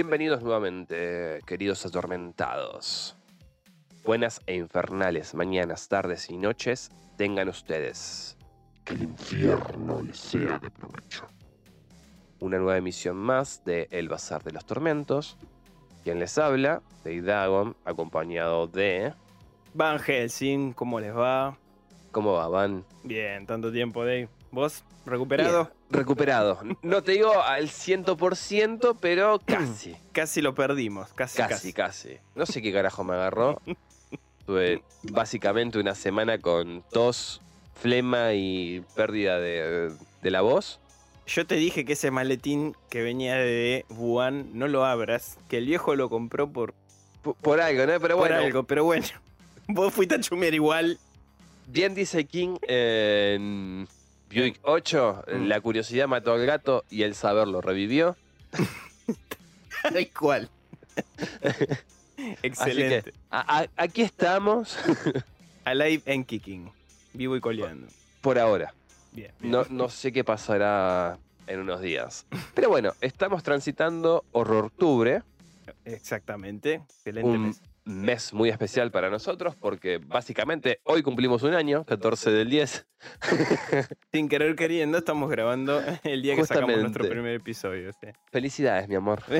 Bienvenidos nuevamente, queridos atormentados. Buenas e infernales mañanas, tardes y noches tengan ustedes. Que el infierno les sea de provecho. Una nueva emisión más de El Bazar de los Tormentos. Quien les habla, Dagon, acompañado de... Van Helsing, ¿cómo les va? ¿Cómo va, Van? Bien, tanto tiempo, Dave. ¿Vos? ¿Recuperado? Bien, recuperado. No te digo al 100%, pero casi. casi lo perdimos, casi, casi. Casi, No sé qué carajo me agarró. Tuve básicamente una semana con tos, flema y pérdida de, de la voz. Yo te dije que ese maletín que venía de Wuhan no lo abras, que el viejo lo compró por. Por, algo, ¿no? Pero por bueno. algo, pero bueno. Vos fuiste a chumear igual. Bien dice King en Buick 8, Mm. la curiosidad mató al gato y el saber lo revivió. Tal cual. Excelente. Así que, a- a- aquí estamos Alive and kicking. Vivo y coleando. por ahora. Bien. bien. No, no sé qué pasará en unos días. Pero bueno, estamos transitando Horror Octubre, Exactamente. Excelente. un mes. Mes muy especial para nosotros porque básicamente hoy cumplimos un año, 14 del 10. Sin querer queriendo, estamos grabando el día que sacamos nuestro primer episodio. sí. Felicidades, mi amor.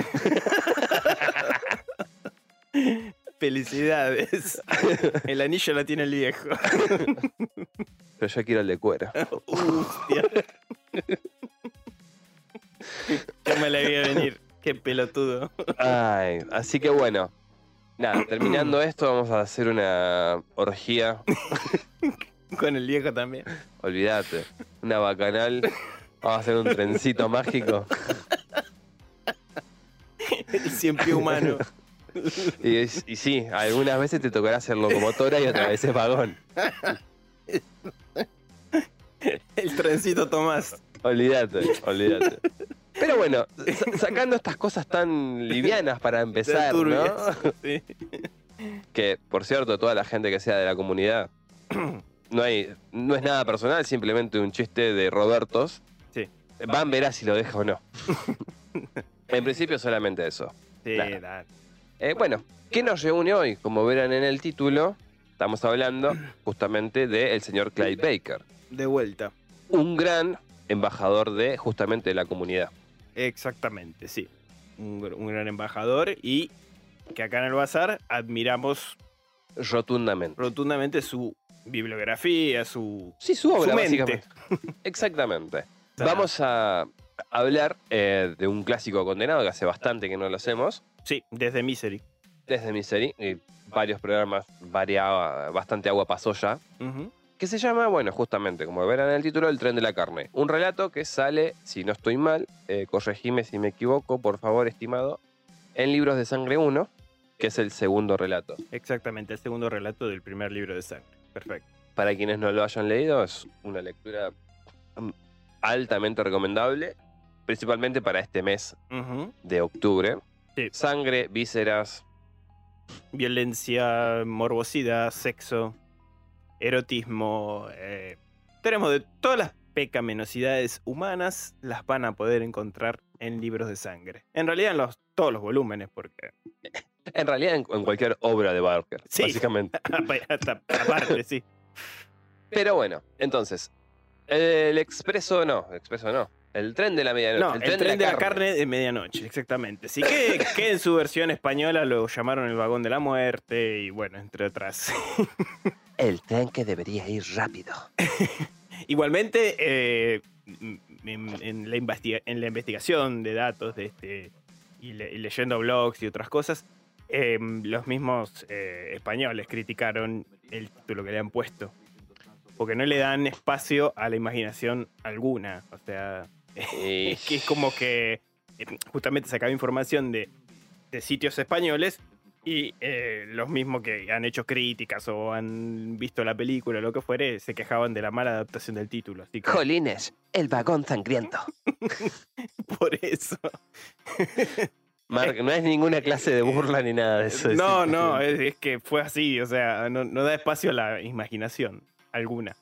Felicidades. El anillo la tiene el viejo. Pero yo quiero el de cuero. Hostia. Yo me la vi a venir. Qué pelotudo. Ay, así que bueno. Nada, terminando esto, vamos a hacer una orgía. Con el viejo también. Olvídate. Una bacanal. Vamos a hacer un trencito mágico. El cien pie humano. Y, es- y sí, algunas veces te tocará hacer locomotora y otras veces vagón. El trencito Tomás. Olvídate, olvídate. Pero bueno, sa- sacando estas cosas tan livianas para empezar, ¿no? Sí. Que, por cierto, toda la gente que sea de la comunidad, no, hay, no es nada personal, simplemente un chiste de Robertos. Sí. Van verá si lo deja o no. en principio solamente eso. Sí. Eh, bueno, ¿qué nos reúne hoy? Como verán en el título, estamos hablando justamente del señor Clyde Baker, De vuelta. un gran embajador de justamente la comunidad. Exactamente, sí. Un, gr- un gran embajador y que acá en el bazar admiramos Rotundamente. rotundamente su bibliografía, su, Sí, su obra, su mente. Exactamente. Vamos a hablar eh, de un clásico condenado que hace bastante que no lo hacemos, Sí, desde Misery. desde Misery, y varios programas, varia- bastante agua pasó ya. Que se llama, bueno, justamente, como verán en el título, El tren de la carne. Un relato que sale, si no estoy mal, eh, corregime si me equivoco, por favor, estimado, en Libros de Sangre 1, que es el segundo relato. Exactamente, el segundo relato del primer libro de sangre. Perfecto. Para quienes no lo hayan leído, es una lectura mm, altamente recomendable, principalmente para este mes de octubre. Sí. Sangre, vísceras, Violencia, morbosidad, sexo, erotismo. eh, tenemos de todas las pecaminosidades humanas, las van a poder encontrar en libros de sangre. En realidad en los, todos los volúmenes, porque en realidad en, en cualquier obra de Barker, Sí. básicamente. hasta aparte, sí. Pero bueno, entonces, el expreso no, el expreso no. El tren de la medianoche. No, el tren, de, la carne de medianoche, exactamente. Sí, que, que en su versión española lo llamaron el vagón de la muerte y bueno, entre otras. El tren que debería ir rápido. Igualmente, eh, en, la investigación de datos de este y, le- y leyendo blogs y otras cosas, eh, los mismos eh, españoles criticaron el título que le han puesto. Porque no le dan espacio a la imaginación alguna. O sea, es que es como que justamente sacaba información de sitios españoles y eh, los mismos que han hecho críticas o han visto la película o lo que fuere, se quejaban de la mala adaptación del título. Así que Jolines, el vagón sangriento. por eso. Mark, no es ninguna clase de burla ni nada de eso. No, es no, es, es que fue así, o sea, no, no da espacio a la imaginación alguna.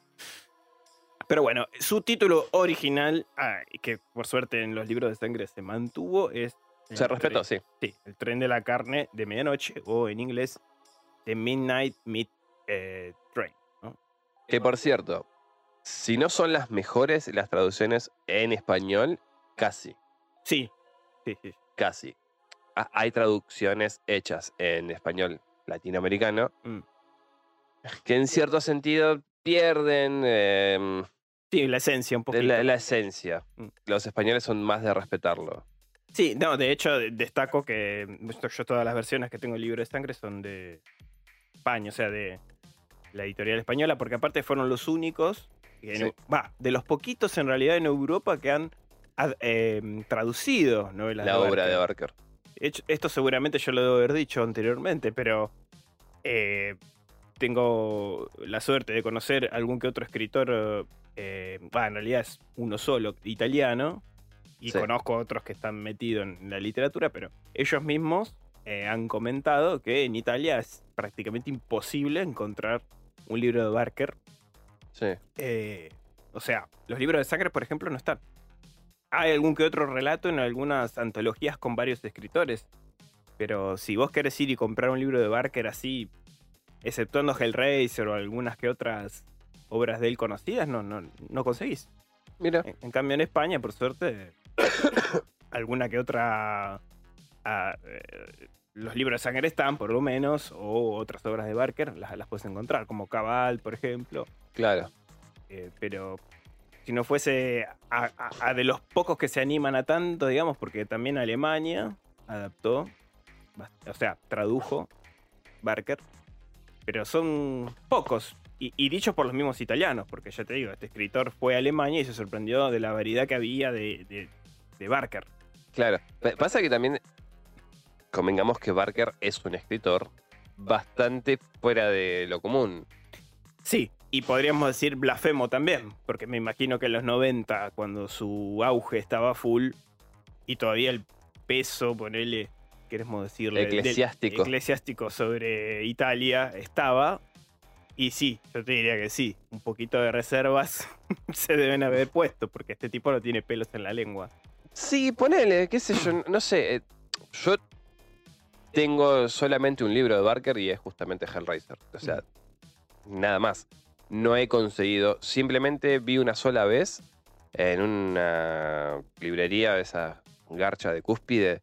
Pero bueno, su título original, ah, que por suerte en los libros de sangre se mantuvo, es... Se respetó, tren- sí. Sí, el tren de la carne de medianoche, o en inglés, The Midnight Meat eh, Train. ¿no? Que por cierto, si no son las mejores las traducciones en español, casi, Sí, sí, sí. casi. Ha- Hay traducciones hechas en español latinoamericano Mm. que en cierto sentido pierden em, Sí, la esencia un poquito. la, la esencia. Mm. Los españoles son más de respetarlo. Sí, no, de hecho de- destaco que yo todas las versiones que tengo el libro de sangre son de España, o sea, de la editorial española, porque aparte fueron los únicos, Sí. va, de los poquitos en realidad en Europa que han ad- em, traducido novelas La de obra de Barker. Barker. Hecho- Esto seguramente yo lo debo haber dicho anteriormente, pero eh, tengo la suerte de conocer algún que otro escritor, eh, bah, en realidad es uno solo, italiano, y Sí. conozco otros que están metidos en la literatura, pero ellos mismos eh, han comentado que en Italia es prácticamente imposible encontrar un libro de Barker. Sí. Eh, o sea, los libros de sangre, por ejemplo, no están. Hay algún que otro relato en algunas antologías con varios escritores. Pero si vos querés ir y comprar un libro de Barker así, exceptuando Hellraiser o algunas que otras obras de él conocidas, no, no, no conseguís. Mira, En, en cambio, en España, por suerte, alguna que otra. ah, eh, los libros de sangre están, por lo menos, o otras obras de Barker las, las puedes encontrar, como Cabal, por ejemplo. claro. Eh, pero si no fuese a, a- a de los pocos que se animan a tanto, digamos, porque también Alemania adaptó, o sea, tradujo Barker, pero son pocos. Y, y dichos por los mismos italianos, porque ya te digo, este escritor fue a Alemania y se sorprendió de la variedad que había de, de- de Barker. Claro. Pa- Pasa que también convengamos que Barker es un escritor bastante fuera de lo común. Sí, y podríamos decir blasfemo también, porque me imagino que en los 90, cuando su auge estaba full y todavía el peso, ponele, queremos decirle, del- Eclesiástico. eclesiástico sobre Italia estaba. Y sí, yo te diría que sí, un poquito de reservas se deben haber puesto, porque este tipo no tiene pelos en la lengua. Sí, ponele, qué sé yo, no sé. eh, Yo tengo solamente un libro de Barker y es justamente Hellraiser. O sea, nada más. No he conseguido. Simplemente vi una sola vez en una librería de esa garcha de cúspide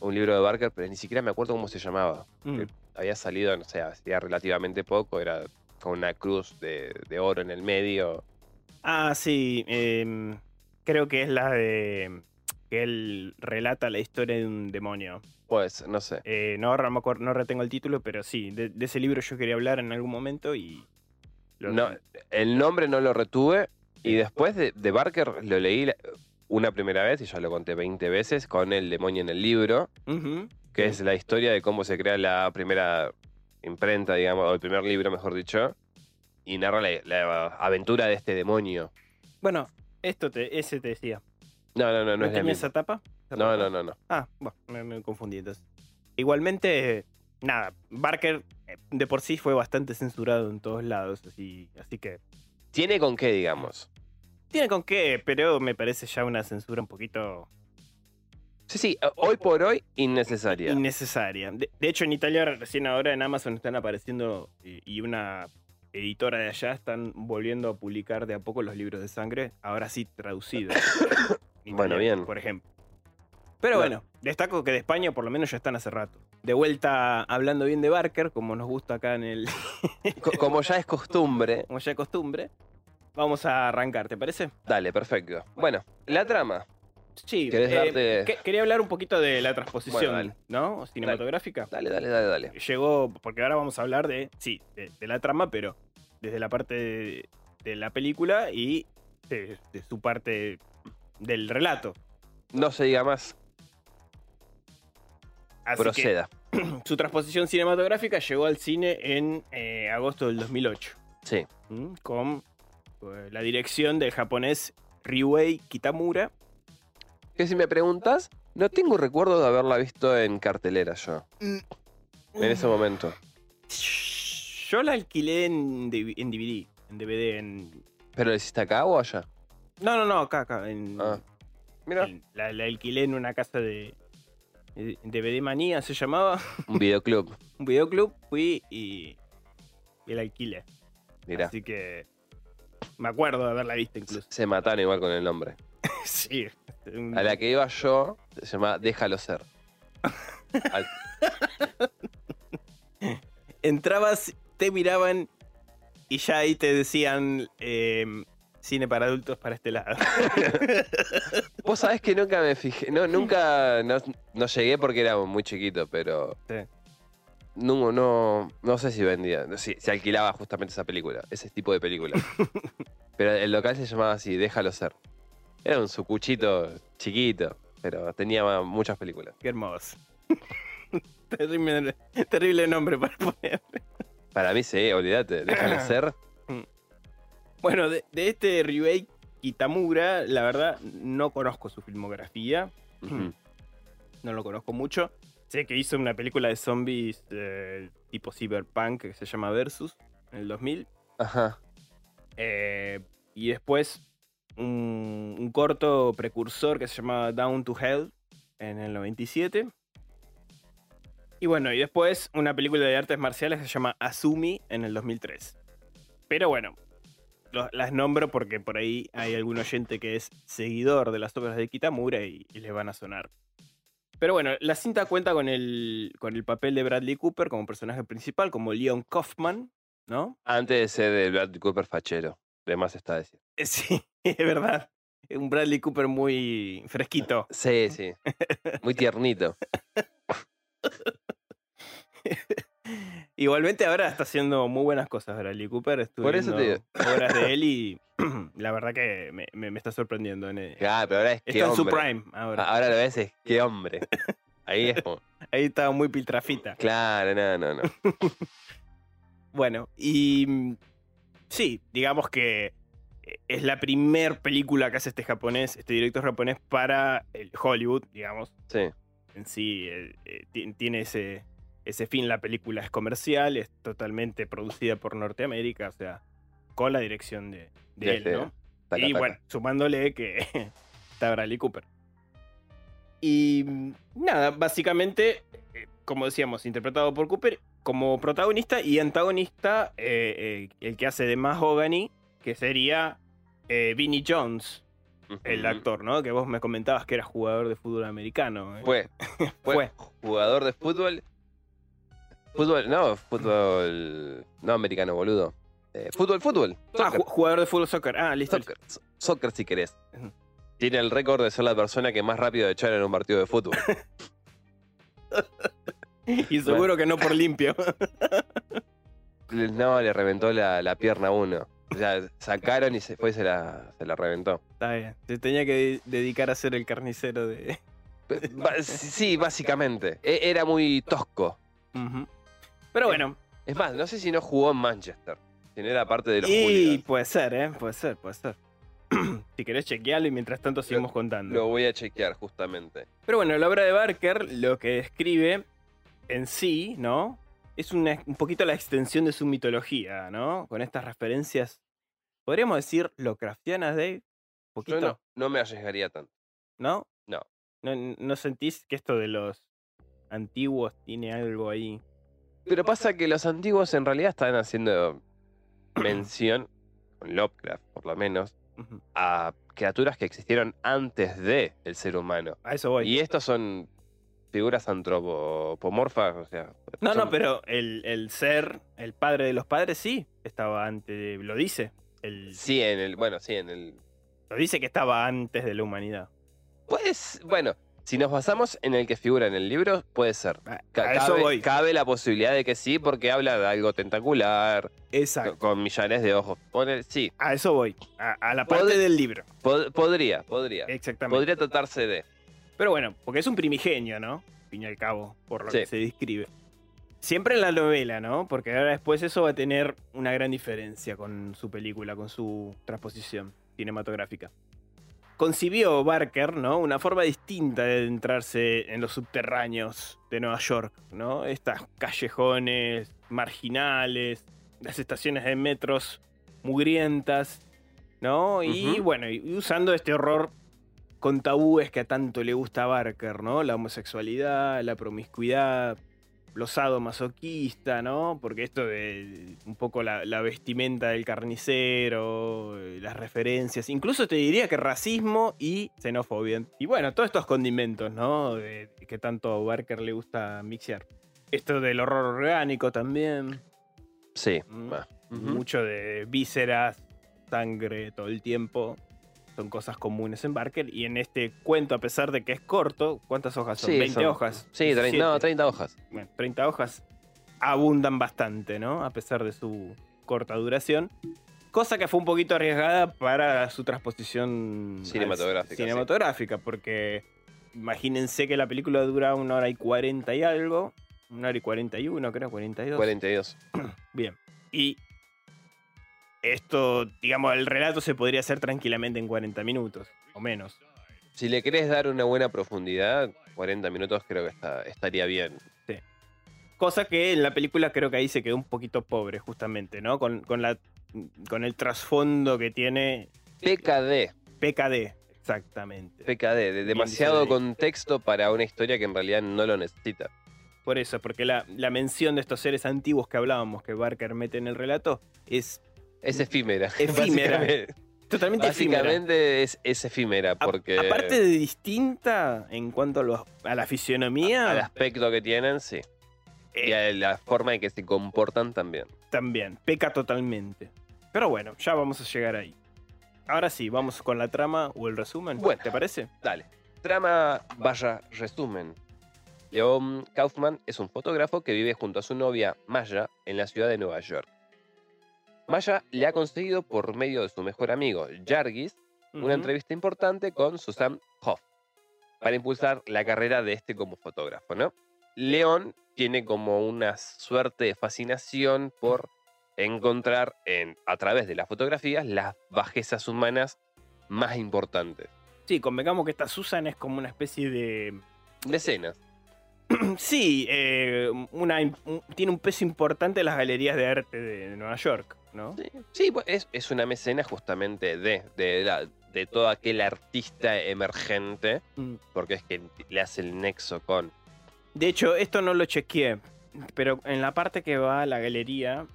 un libro de Barker, pero ni siquiera me acuerdo cómo se llamaba. Mm. Había salido, no sé, hacía relativamente poco. Era con una cruz de, de oro en el medio. Ah, sí, em, creo que es la de que él relata la historia de un demonio. Pues, no sé. Eh, no, no, no retengo el título, pero sí, de, de ese libro yo quería hablar en algún momento y... lo- No, el nombre no lo retuve y después de, de Barker lo leí una primera vez y ya lo conté 20 veces con el demonio en el libro, que es la historia de cómo se crea la primera imprenta, digamos, o el primer libro, mejor dicho, y narra la, la aventura de este demonio. Bueno, esto te, ese te decía. No, no, no, no ¿No es la esa misma. tapa? ¿Esa No, tapa? no, no, no. Ah, bueno, me, me confundí entonces. Igualmente, nada, Barker eh, de por sí fue bastante censurado en todos lados, así, así que... Tiene con qué, digamos. Tiene con qué, pero me parece ya una censura un poquito Sí, sí, hoy por hoy, innecesaria. innecesaria. De, de hecho, en Italia recién ahora en Amazon están apareciendo y, y una editora de allá están volviendo a publicar de a poco los libros de sangre, ahora sí traducidos. En Bueno, bien. Por ejemplo. Pero Claro. bueno, destaco que de España por lo menos ya están hace rato. De vuelta hablando bien de Barker, como nos gusta acá en el. Co- Como ya es costumbre. como ya es costumbre, vamos a arrancar, ¿te parece? Dale, perfecto. Bueno, la trama. Sí, ¿Querés eh, darte- que- quería hablar un poquito de la transposición, Bueno, ¿no? Cinematográfica. Dale, dale, dale, dale. Llegó, porque ahora vamos a hablar de, sí, de, de la trama, pero desde la parte de, de la película y de, de su parte del relato. No se diga más. Así Proceda. que su transposición cinematográfica llegó al cine en eh, agosto del 2008, Sí. ¿m? con eh, la dirección del japonés Ryuei Kitamura. Que si me preguntas, no tengo recuerdo de haberla visto en cartelera yo. En ese momento. Yo la alquilé en, DV- en DVD, en DVD, en... ¿Pero lo hiciste acá o allá? No, no, no, acá, acá. En, Ah. Mira, en- la, la alquilé en una casa de... de DVD Manía se llamaba, un videoclub. un videoclub, fui y, y la alquilé. Mira. Así que me acuerdo de haberla visto incluso. Se mataron igual con el nombre. sí. A la que iba yo se llama Déjalo ser. Al- Entrabas, te miraban y ya ahí te decían em, cine para adultos para este lado. Vos sabés que nunca me fijé. No, nunca. No, no llegué porque era muy chiquito, pero. Sí. No, no, no sé si vendía. no, Si, si alquilaba justamente esa película. Ese tipo de película. pero el local se llamaba así, Déjalo ser. Era un sucuchito chiquito, pero tenía muchas películas. Qué hermoso. terrible, terrible nombre para poner. Para mí sí, olvídate. Déjalo ser. Bueno, de, de este Ryuei Kitamura, la verdad, no conozco su filmografía. No lo conozco mucho. Sé que hizo una película de zombies eh, tipo cyberpunk que se llama Versus en el 2000. Ajá. Eh, y después un, un corto precursor que se llamaba Down to Hell en el 97. Y bueno, y después una película de artes marciales que se llama Azumi en el 2003. Pero bueno, lo- las nombro porque por ahí hay algún oyente que es seguidor de las obras de Kitamura y, y les van a sonar. Pero bueno, la cinta cuenta con el, con el papel de Bradley Cooper como personaje principal, como Leon Kaufman, ¿no? Antes de ser el Bradley Cooper fachero. De más está decir. Sí, es verdad. Un Bradley Cooper muy fresquito. Sí, sí. Muy tiernito. Igualmente ahora está haciendo muy buenas cosas Bradley Cooper. Estuve Por eso te obras de él y la verdad que me, me- me está sorprendiendo. en- Ah, pero ahora es que está en su prime ahora. Ahora lo ves, es qué hombre. Ahí es como. Ahí está muy piltrafita. Claro, no, no, no. Bueno, y mm, sí, digamos que eh, es la primer película que hace este japonés, este director japonés para el Hollywood, digamos. Sí. en sí eh, eh, ti- tiene ese, ese fin. La película es comercial, es totalmente producida por Norteamérica, o sea, con la dirección de, él, este, ¿no? Taca, y taca. bueno, sumándole que está Bradley Cooper. Y mm, nada, básicamente, eh, como decíamos, interpretado por Cooper como protagonista y antagonista, eh, eh, el que hace de Mahogany, que sería eh, Vinnie Jones, el actor, ¿no? Que vos me comentabas que era jugador de fútbol americano. Fue, fue, Fue. jugador de fútbol. Fútbol, no, fútbol. No americano, boludo. Eh, fútbol, fútbol. Ah, Soccer, jugador de fútbol soccer. Ah, listo. soccer, so- soccer si querés. Tiene el récord de ser la persona que más rápido echar en un partido de fútbol. Y seguro que no por limpio. No, le reventó la, la pierna a uno. O sea, sacaron y se fue y se la, se la reventó. Está bien. Se tenía que de- dedicar a ser el carnicero de. Sí, básicamente. E- Era muy tosco. Pero bueno. Es más, no sé si no jugó en Manchester. Si no era parte de los Y hooligans. puede ser, ¿eh? Puede ser, puede ser. si querés chequearlo y mientras tanto seguimos contando. Lo voy a chequear, justamente. Pero bueno, la obra de Barker lo que escribe en sí, ¿no? Es una- un poquito la extensión de su mitología, ¿no? Con estas referencias, podríamos decir, Lovecraftianas, Dave. Un Yo poquito, no, no me arriesgaría tanto. ¿no? No. ¿no? ¿No sentís que esto de los antiguos tiene algo ahí? Pero pasa que los antiguos en realidad están haciendo mención, con Lovecraft por lo menos, a criaturas que existieron antes de el ser humano. A eso voy. Y estos son figuras antropomorfas, o sea... No, son- no, pero el, el ser, el padre de los padres, sí, estaba antes, de- lo dice. El, Sí, en el... Bueno, sí, en el... Lo dice que estaba antes de la humanidad. Pues, bueno, si nos basamos en el que figura en el libro, puede ser. Ca- eso cabe, voy. cabe la posibilidad de que sí, porque habla de algo tentacular, Exacto. con millares de ojos. Sí, A eso voy. A, a la parte Pod- del libro. pod- podría, podría. Exactamente. Podría tratarse de. Pero bueno, porque es un primigenio, ¿no? Al fin y al cabo, por lo Sí. que se describe. Siempre en la novela, ¿no? Porque ahora después eso va a tener una gran diferencia con su película, con su transposición cinematográfica. Concibió Barker, ¿no? Una forma distinta de adentrarse en los subterráneos de Nueva York, ¿no? Estas callejones marginales, las estaciones de metros mugrientas, ¿no? Y bueno, y usando este horror con tabúes que a tanto le gusta a Barker, ¿no? La homosexualidad, la promiscuidad, lo sadomasoquista, ¿no? Porque esto de un poco la, la vestimenta del carnicero, eh, las referencias, incluso te diría que racismo y xenofobia. Y bueno, todos estos condimentos, ¿no? De, que tanto a Barker le gusta mixear. Esto del horror orgánico también, Sí. Mm. mucho de vísceras, sangre todo el tiempo. Son cosas comunes en Barker. Y en este cuento, a pesar de que es corto, ¿cuántas hojas son? Sí, 20 son- hojas. Sí, 30, no, 17. 30 hojas. Bueno, 30 hojas abundan bastante, ¿no? A pesar de su corta duración. Cosa que fue un poquito arriesgada para su transposición Cinematográfica, sí. cinematográfica, porque imagínense que la película dura una hora y 40 y algo. Una hora y 41, creo, 42. 42. Bien. Y esto, digamos, el relato se podría hacer tranquilamente en 40 minutos o menos. Si le querés dar una buena profundidad, 40 minutos creo que está, estaría bien. Cosa que en la película creo que ahí se quedó un poquito pobre, justamente, ¿no? Con, con la, con el trasfondo que tiene PKD. PKD, exactamente. PKD, de demasiado contexto para una historia que en realidad no lo necesita. Por eso, porque la, la mención de estos seres antiguos que hablábamos, que Barker mete en el relato, es Es efímera. Efímera. Básicamente, totalmente efímera. básicamente es, es efímera A- porque Aparte de distinta en cuanto a, lo- a la fisionomía, al aspecto que tienen, sí. Y eh, a la forma en que se comportan también. también, peca totalmente. Pero bueno, ya vamos a llegar ahí. Ahora sí, vamos con la trama o el resumen. Bueno. ¿Te parece? Dale. Trama vaya resumen. Leon Kaufman es un fotógrafo que vive junto a su novia Maya en la ciudad de Nueva York. Maya le ha conseguido por medio de su mejor amigo Jargis una entrevista importante con Susan Hoff para impulsar la carrera de este como fotógrafo, ¿no? León tiene como una suerte de fascinación por encontrar en, a través de las fotografías las bajezas humanas más importantes. Sí, convengamos que esta Susan es como una especie de. Decenas. Sí, eh, una, tiene un peso importante en las galerías de arte de Nueva York, ¿no? Sí, sí, pues es, es una mecena justamente de, de, la- de todo aquel artista emergente, Mm. porque es que le hace el nexo con... De hecho, esto no lo chequeé, pero en la parte que va a la galería,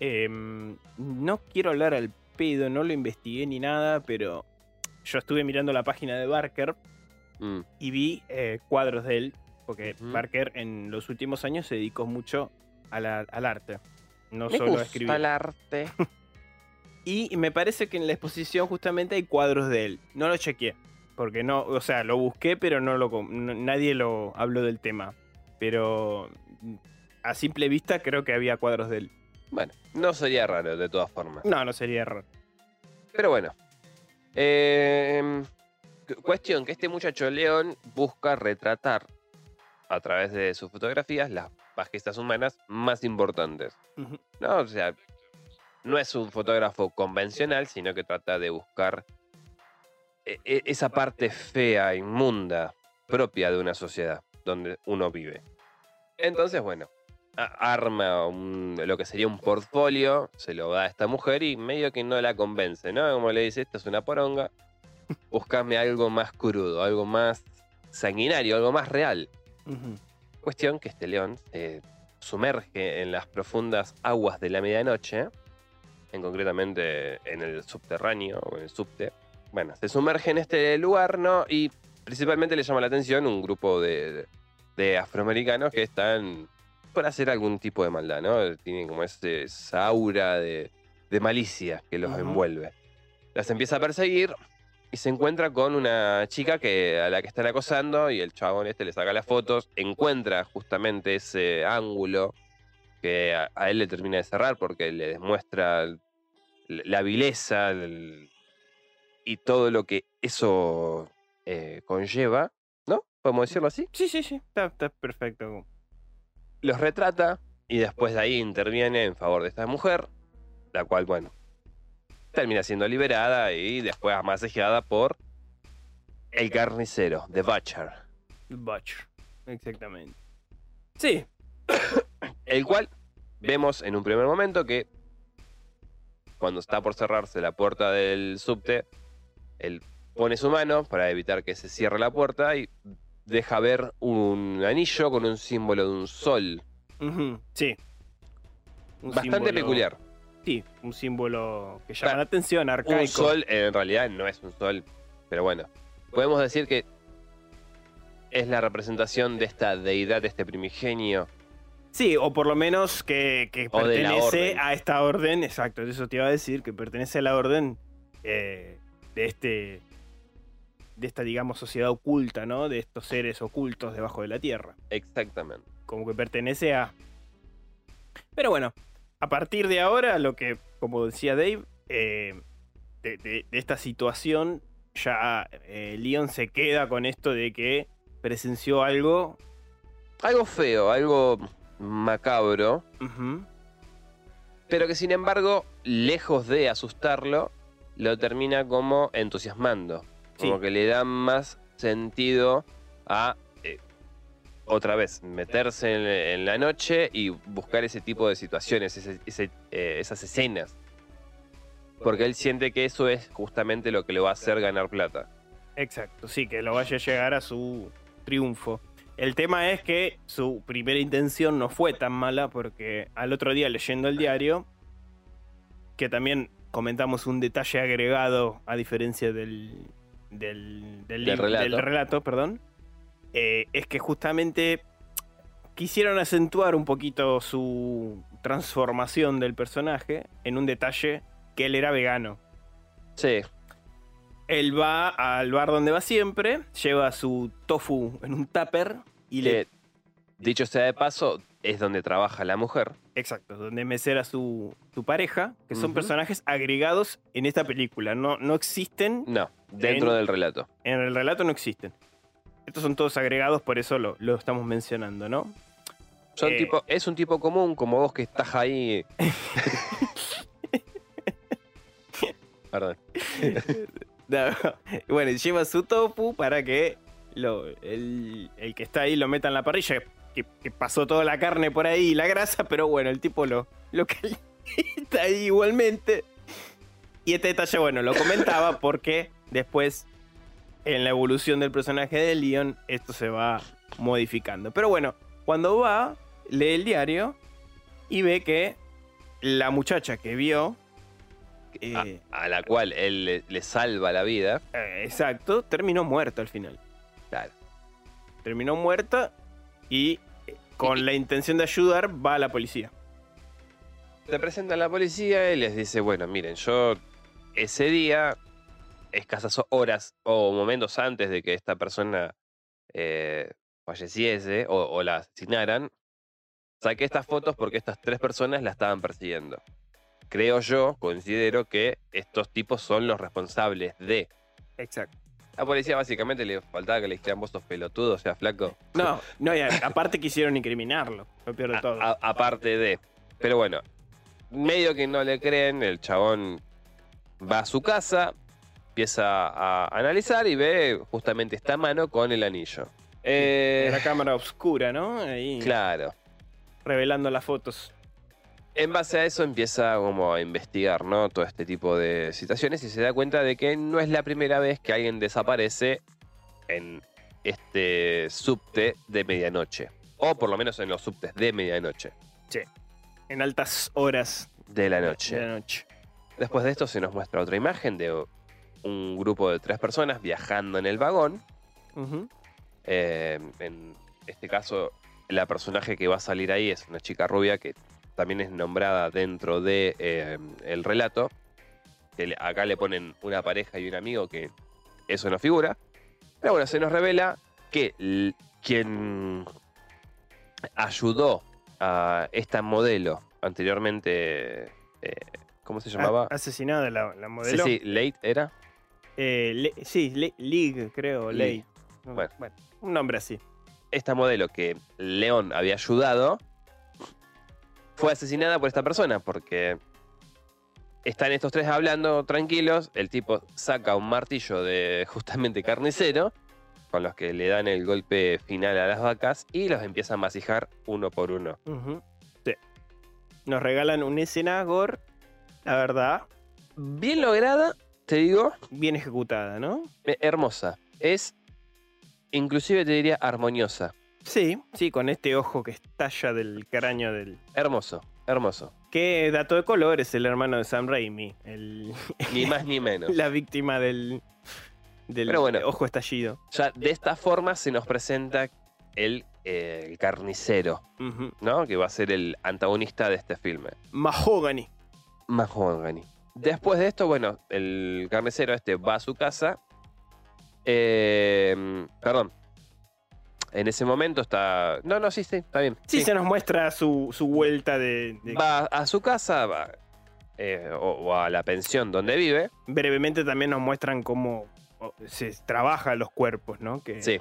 em, no quiero hablar al pedo, no lo investigué ni nada, pero yo estuve mirando la página de Barker Mm, y vi eh, cuadros de él, porque. Barker en los últimos años se dedicó mucho la- al arte, no me solo gusta escribir. el arte. Y me parece que en la exposición justamente hay cuadros de él. No lo chequeé. Porque no, o sea, lo busqué, pero no lo no- nadie lo habló del tema. Pero a simple vista creo que había cuadros de él. Bueno, no sería raro de todas formas. No, no sería error. Pero bueno. Eh, cu- cuestión que este muchacho León busca retratar a través de sus fotografías las bajezas humanas más importantes. ¿no? O sea, no es un fotógrafo convencional, sino que trata de buscar e- e- esa parte fea, inmunda, propia de una sociedad donde uno vive. Entonces, bueno, arma un- lo que sería un portfolio, se lo da a esta mujer y medio que no la convence, ¿no? Como le dice, esto es una poronga, buscame algo más crudo, algo más sanguinario, algo más real. Cuestión que este león se sumerge en las profundas aguas de la medianoche, en concretamente en el subterráneo o en el subte. Bueno, se sumerge en este lugar, ¿no? Y principalmente le llama la atención un grupo de, de afroamericanos que están por hacer algún tipo de maldad, ¿no? Tienen como ese, esa aura de, de malicia que los envuelve. Las empieza a perseguir y se encuentra con una chica que, a la que están acosando y el chabón este le saca las fotos, encuentra justamente ese ángulo que a, a él le termina de cerrar porque le demuestra la vileza el- y todo lo que eso eh, conlleva, ¿no? ¿Podemos decirlo así? Sí, sí, sí. Está, está perfecto. Los retrata y después de ahí interviene en favor de esta mujer, la cual, bueno, termina siendo liberada y después amasejeada por el carnicero, The Butcher, Butcher. Exactamente. Sí. el cual vemos en un primer momento que cuando está por cerrarse la puerta del subte, él pone su mano para evitar que se cierre la puerta y deja ver un anillo con un símbolo de un sol. Sí. Un Bastante símbolo- peculiar. Sí, un símbolo que llama Claro, la atención, arcaico. Un sol en realidad no es un sol, pero bueno, podemos decir que es la representación de esta deidad, de este primigenio. Sí, o por lo menos que, pertenece a esta orden, exacto, eso te iba a decir, que pertenece a la orden eh, de este de esta, digamos, sociedad oculta, ¿no? De estos seres ocultos debajo de la tierra. Exactamente. Como que pertenece a... Pero bueno, a partir de ahora, lo que, como decía Dave, eh, de, de- de esta situación, ya eh, Leon se queda con esto de que presenció algo. Algo feo, algo macabro, pero que sin embargo, lejos de asustarlo, lo termina como entusiasmando. Como Sí. que le da más sentido a, otra vez, meterse en, en la noche y buscar ese tipo de situaciones, ese- ese, eh, esas escenas. Porque él siente que eso es justamente lo que le va a hacer ganar plata. Exacto, sí, que lo vaya a llegar a su triunfo. El tema es que su primera intención no fue tan mala porque al otro día leyendo el diario, que también comentamos un detalle agregado a diferencia del, del, del, Del lib- relato. del relato, perdón, eh, es que justamente quisieron acentuar un poquito su transformación del personaje en un detalle que él era vegano. Sí, Él va al bar donde va siempre, lleva su tofu en un tupper y le... que dicho sea de paso, es donde trabaja la mujer. Exacto, donde mesera su, su pareja, que son personajes agregados en esta película. No, no existen, No, dentro En- del relato. en el relato no existen. Estos son todos agregados, por eso lo, lo estamos mencionando, ¿no? Son Eh. tipo, es un tipo común, como vos que estás ahí. Perdón. No, bueno, lleva su tofu para que lo- el, el que está ahí lo meta en la parrilla, que, que pasó toda la carne por ahí y la grasa, pero bueno, el tipo lo, lo calienta ahí igualmente. Y este detalle, bueno, lo comentaba porque después, en la evolución del personaje de Leon, esto se va modificando. Pero bueno, cuando va, lee el diario y ve que la muchacha que vio... eh, A la cual él le, le salva la vida. eh, exacto, terminó muerta al final. Claro. Terminó muerta y eh, con Y- la intención de ayudar va a la policía. Te presentan a la policía y les dice, bueno, miren, yo ese día, escasas horas o momentos antes de que esta persona eh, falleciese o, o la asesinaran, saqué estas fotos porque estas tres personas la estaban persiguiendo. Creo yo, considero que estos tipos son los responsables de... Exacto. La policía básicamente le faltaba que le dijeran vos sos pelotudo, o sea, flaco. No, no, y aparte quisieron incriminarlo, lo peor de A- todo. a- aparte de. Pero bueno, medio que no le creen, el chabón va a su casa, empieza a analizar y ve justamente esta mano con el anillo. Eh, la cámara oscura, ¿no? Ahí claro. revelando las fotos. En base a eso empieza como a investigar, ¿no? Todo este tipo de situaciones y se da cuenta de que no es la primera vez que alguien desaparece en este subte de medianoche. O por lo menos en los subtes de medianoche. En altas horas De la de noche. la noche. Después de esto se nos muestra otra imagen de un grupo de tres personas viajando en el vagón. Eh, en este caso, la personaje que va a salir ahí es una chica rubia que también es nombrada dentro de eh, el relato. Que acá le ponen una pareja y un amigo que eso no figura. Pero bueno, se nos revela que quien ayudó a esta modelo anteriormente, eh, ¿cómo se llamaba? Asesinada la, la sí, modelo. sí, Late era. Eh, Le- sí, Le- League, creo, League. Ley. Bueno. un nombre así. Esta modelo que León había ayudado fue asesinada por esta persona porque están estos tres hablando tranquilos. El tipo saca un martillo de justamente carnicero con los que le dan el golpe final a las vacas y los empieza a masijar uno por uno. Sí. Nos regalan una escena gore, la verdad, Bien lograda, te digo, bien ejecutada, ¿no? hermosa. Es, inclusive te diría, armoniosa. Sí, sí, con este ojo que estalla del cráneo del. Hermoso, hermoso. Qué dato de color es el hermano de Sam Raimi, el, Ni más ni menos. la víctima del, del Pero bueno. ojo estallido. Ya de esta forma se nos presenta el, eh, el carnicero. ¿no? Que va a ser el antagonista de este filme. Mahogany. Mahogany. Después de esto, bueno, el carnicero este va a su casa. Eh, perdón. En ese momento está. No, no, sí, sí, está bien. Sí, sí. se nos muestra su, su vuelta de, de- Va a su casa, va, eh, o, o a la pensión donde vive. Brevemente también nos muestran cómo se trabaja los cuerpos, ¿no? Que, Sí.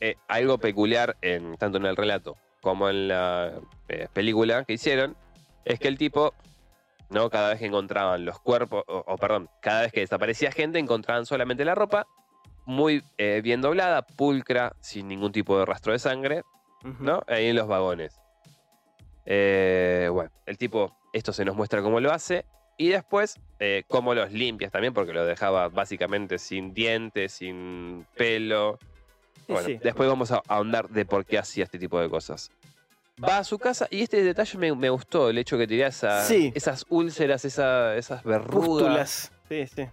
Eh, algo peculiar en, tanto en el relato como en la eh, película que hicieron es que el tipo, ¿no? Cada vez que encontraban los cuerpos, o, o, perdón, cada vez que desaparecía gente, encontraban solamente la ropa, muy eh, bien doblada, pulcra, sin ningún tipo de rastro de sangre. ¿no? Ahí en los vagones. Eh, bueno, el tipo, esto se nos muestra cómo lo hace. Y después, eh, cómo los limpias también, porque lo dejaba básicamente sin dientes, sin pelo. Sí. después vamos a ahondar de por qué hacía este tipo de cosas. Va a su casa y este detalle me, me gustó, el hecho que tenía esa- Sí. esas úlceras, esa- esas verrugas. Pústulas. Sí, sí.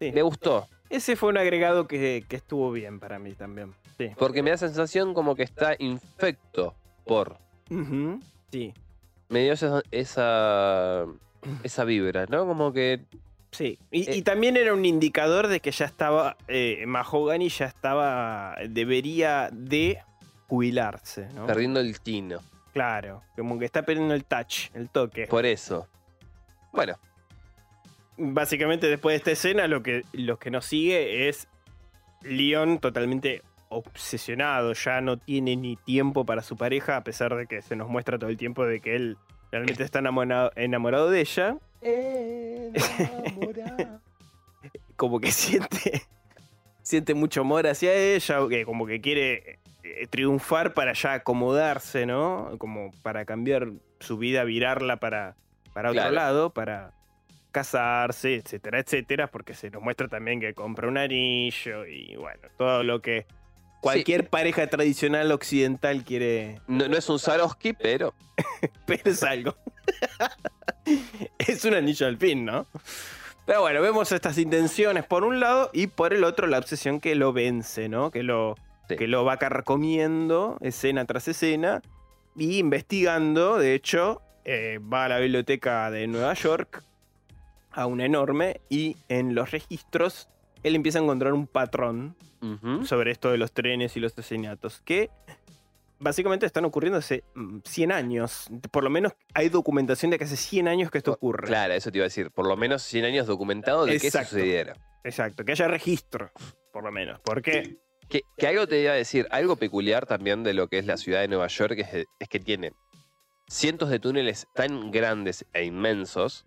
Sí. Me gustó, Ese fue un agregado que, que estuvo bien para mí también. Sí. porque me da sensación como que está infecto por. Sí. Me dio esa, esa, esa vibra, ¿no? Como que Sí. Y, Eh. y también era un indicador de que ya estaba. Eh, Mahogany ya estaba. Debería de jubilarse, ¿no? perdiendo el tino. Claro. Como que está perdiendo el touch, el toque. Por eso. Bueno, Básicamente, después de esta escena, lo que, lo que nos sigue es Leon totalmente obsesionado. Ya no tiene ni tiempo para su pareja, a pesar de que se nos muestra todo el tiempo de que él realmente está enamorado, enamorado de ella. Como que siente, siente mucho amor hacia ella, que como que quiere triunfar para ya acomodarse, ¿no? Como para cambiar su vida, virarla para, para otro Claro. lado, para casarse, etcétera, etcétera, porque se nos muestra también que compra un anillo y bueno, todo lo que cualquier pareja tradicional occidental quiere, no, no es un Swarovski, pero pero es algo. es un anillo al fin, ¿no? Pero bueno, vemos estas intenciones por un lado y por el otro la obsesión que lo vence, ¿no? Que lo, Sí. que lo va carcomiendo escena tras escena y investigando, de hecho, eh, va a la biblioteca de Nueva York, a una enorme, y en los registros él empieza a encontrar un patrón sobre esto de los trenes y los asesinatos, que básicamente están ocurriendo hace mm, 100 años. Por lo menos hay documentación de que hace 100 años que esto ocurre. Claro, eso te iba a decir. Por lo menos 100 años documentado de Exacto. que sucediera. Exacto, que haya registro, por lo menos. Porque Que, que algo te iba a decir, algo peculiar también de lo que es la ciudad de Nueva York es, es que tiene cientos de túneles tan grandes e inmensos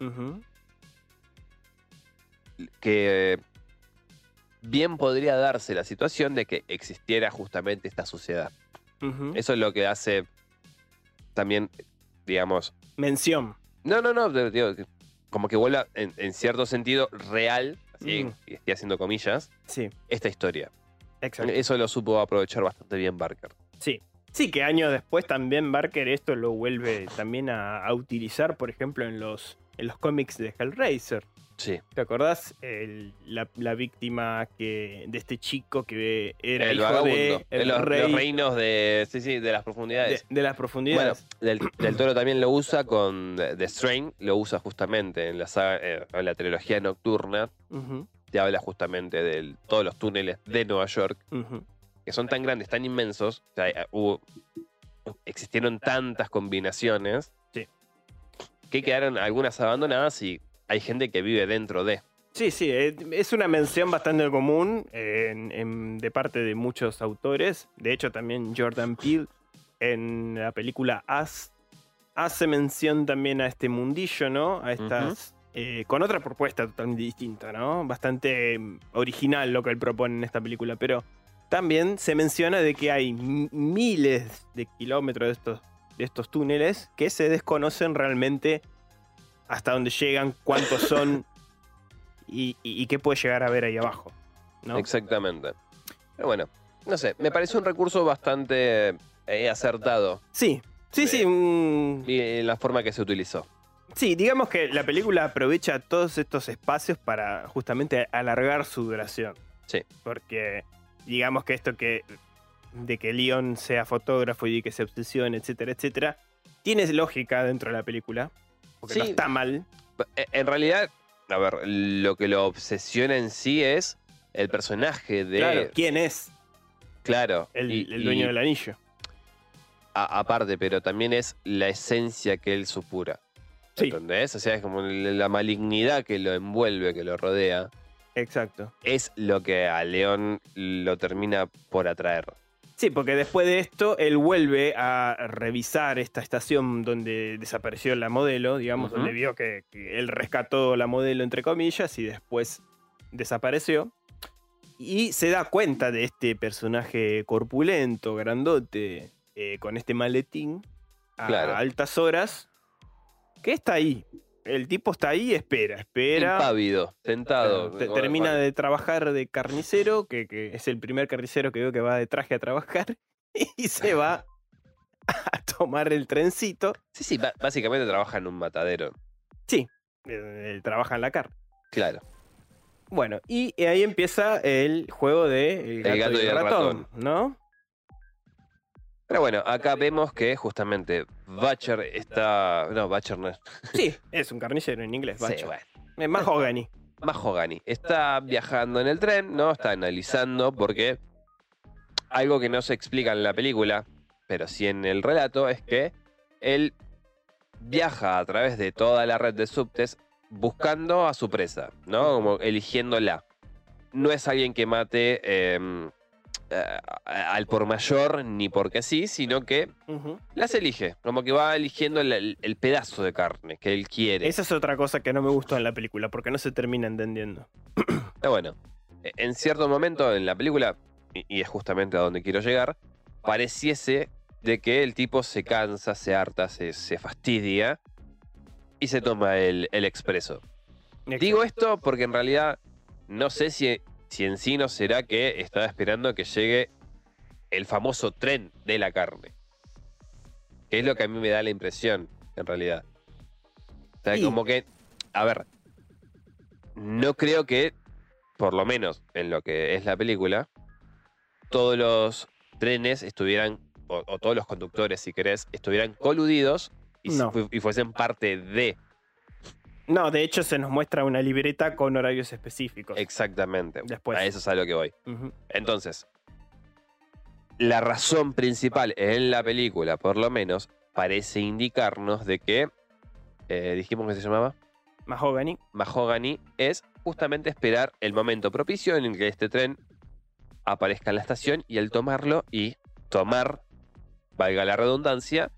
que bien podría darse la situación de que existiera justamente esta suciedad. Eso es lo que hace también, digamos, mención. no, no, no, digo, como que vuelva en, en cierto sentido real, así, Mm. y estoy haciendo comillas, Sí, esta historia. Exacto. Eso lo supo aprovechar bastante bien Barker. Sí. Sí, que años después también Barker esto lo vuelve también a, a utilizar, por ejemplo, en los, en los cómics de Hellraiser. Sí. ¿Te acordás? El- la, la víctima que, de este chico que era el hijo vagabundo. de los, rey los reinos de. Sí, sí, de las de, profundidades. de las bueno, profundidades. del, del Toro también lo usa con The Strain, lo usa justamente en la saga, eh, en la trilogía nocturna. Ujú. Te habla justamente de todos los túneles de Nueva York, que son tan grandes, tan inmensos, o sea, eh, hubo- existieron tantas combinaciones Sí. que quedaron algunas abandonadas y hay gente que vive dentro de. Sí, sí, eh, es una mención bastante común eh, en- en- de parte de muchos autores. De hecho, también Jordan Peele en la película As hace mención también a este mundillo, ¿no? A estas. Eh, con otra propuesta totalmente distinta, ¿no? Bastante mm, original lo que él propone en esta película, pero también se menciona de que hay miles de kilómetros de estos, de estos túneles que se desconocen realmente hasta dónde llegan, cuántos son y, y- y qué puede llegar a ver ahí abajo. ¿no? Exactamente. Pero bueno, no sé, me parece un recurso bastante eh, acertado Sí, sí, sí. un- y en la forma que se utilizó. Sí, digamos que la película aprovecha todos estos espacios para justamente alargar su duración. Sí. Porque digamos que esto que de que Leon sea fotógrafo y de que se obsesione, etcétera, etcétera, tiene lógica dentro de la película. Porque no Sí. está mal. Eh, En realidad, a ver, lo que lo obsesiona en sí es el personaje de. Claro, ¿quién es Claro, el, y- el dueño y del anillo? a- aparte, pero también es la esencia que él supura. Sí. ¿Entendés? O sea, es como la malignidad que lo envuelve, que lo rodea. Exacto. Es lo que a León lo termina por atraer. Sí, porque después de esto, él vuelve a revisar esta estación donde desapareció la modelo, digamos, donde vio que, que él rescató la modelo, entre comillas, y después desapareció. Y se da cuenta de este personaje corpulento, grandote, eh, con este maletín, a Claro. altas horas, que está ahí. El tipo está ahí espera, espera. Impávido, sentado. Te- termina de trabajar de carnicero, que, que es el primer carnicero que veo que va de traje a trabajar, y se va a tomar el trencito. Sí, sí, básicamente trabaja en un matadero. Sí, eh, trabaja en la carne. Claro. Bueno, y ahí empieza el juego de el gato, y el ratón, ¿no? Pero bueno, acá vemos que justamente Butcher está. No, Butcher no es. Sí, es un carnicero en inglés, Sí, Butcher. bueno. Es Mahogany. Mahogany. Está viajando en el tren, ¿no? Está analizando porque algo que no se explica en la película, pero sí en el relato, es que él viaja a través de toda la red de subtes buscando a su presa, ¿no? Como eligiéndola. No es alguien que mate eh, eh, al por mayor ni porque sí, sino que las elige. Como que va eligiendo el, pedazo de carne que él quiere. Esa es otra cosa que no me gustó en la película, porque no se termina entendiendo. Pero bueno, e- en cierto momento en la película, y, y es justamente a donde quiero llegar, pareciese de que el tipo se cansa, se harta, se, se fastidia y se toma el, el expreso. Digo esto porque en realidad no sé si, si en sí no será que estaba esperando que llegue el famoso tren de la carne. Que es lo que a mí me da la impresión, en realidad. O sea, Sí. como que, a ver, no creo que, por lo menos en lo que es la película, todos los trenes estuvieran, o, o todos los conductores, si querés, estuvieran coludidos y, No. fu- y fuesen parte de No, de hecho se nos muestra una libreta con horarios específicos. Exactamente. Después. A eso es a lo que voy. Entonces, la razón principal en la película, por lo menos, parece indicarnos de que, eh, dijimos que se llamaba Mahogany. Mahogany, es justamente esperar el momento propicio en el que este tren aparezca en la estación y al tomarlo y tomar, valga la redundancia,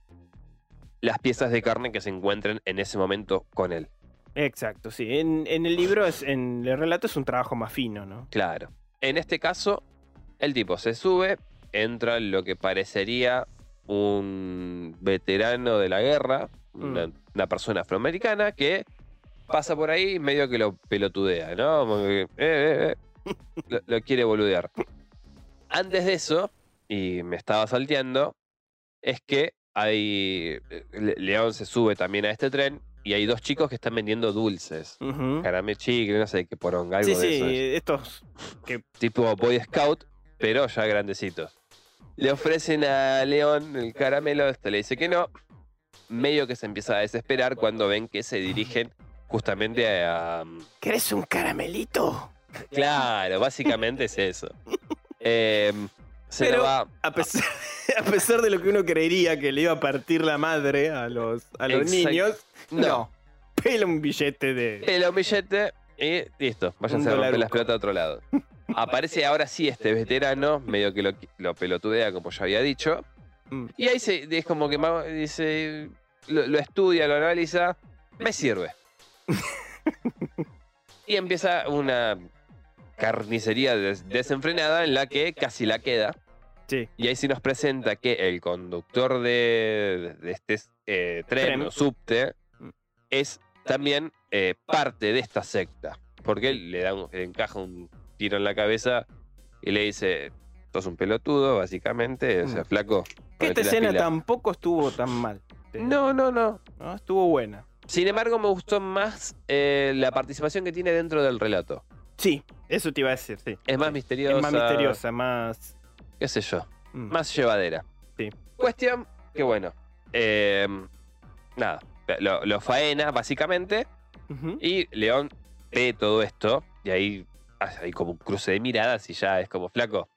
las piezas de carne que se encuentren en ese momento con él. Exacto, sí. En, en el libro, es, en el relato es un trabajo más fino, ¿no? Claro. En este caso, el tipo se sube, entra lo que parecería un veterano de la guerra, una, Mm. una persona afroamericana que pasa por ahí y medio que lo pelotudea, ¿no? Como que, eh, eh, eh, lo, lo quiere boludear. Antes de eso, y me estaba salteando, es que hay. Le- León se sube también a este tren y hay dos chicos que están vendiendo dulces. Ujú. Caramel chicle, no sé qué poronga, algo Sí, de sí, eso. estos tipo Boy Scout, pero ya grandecitos. Le ofrecen a León el caramelo, este le dice que no. Medio que se empieza a desesperar cuando ven que se dirigen justamente a, ¿Querés un caramelito? Claro, básicamente es eso. Eh, se Pero- va. A pesar, a pesar de lo que uno creería que le iba a partir la madre a los, a los Exacto. niños, no. No. Pela un billete de. Pela un billete y listo. Váyanse a romper las pelotas a otro lado. Aparece ahora sí este veterano, medio que lo, lo pelotudea, como ya había dicho. Mm. Y ahí se, es como que dice, lo, lo estudia, lo analiza, me sirve. y empieza una carnicería des- desenfrenada en la que casi la queda. Sí. Y ahí sí nos presenta que el conductor de, de este eh, tren o subte Mm. es también eh, parte de esta secta. Porque él le, da un- le encaja un tiro en la cabeza y le dice, sos un pelotudo, básicamente. O sea, Mm. flaco. Que esta escena pilas". tampoco estuvo tan mal. No, no, no. ¿no? Estuvo buena. Sin embargo, me gustó más eh, la participación que tiene dentro del relato. Sí, eso te iba a decir, sí. Es más misteriosa. Es más misteriosa, más. Qué sé yo. mm. Más llevadera. Sí. Cuestión que, bueno. eh, nada. Lo, lo faena, básicamente. Y León ve todo esto. Y ahí hay como un cruce de miradas y ya es como flaco.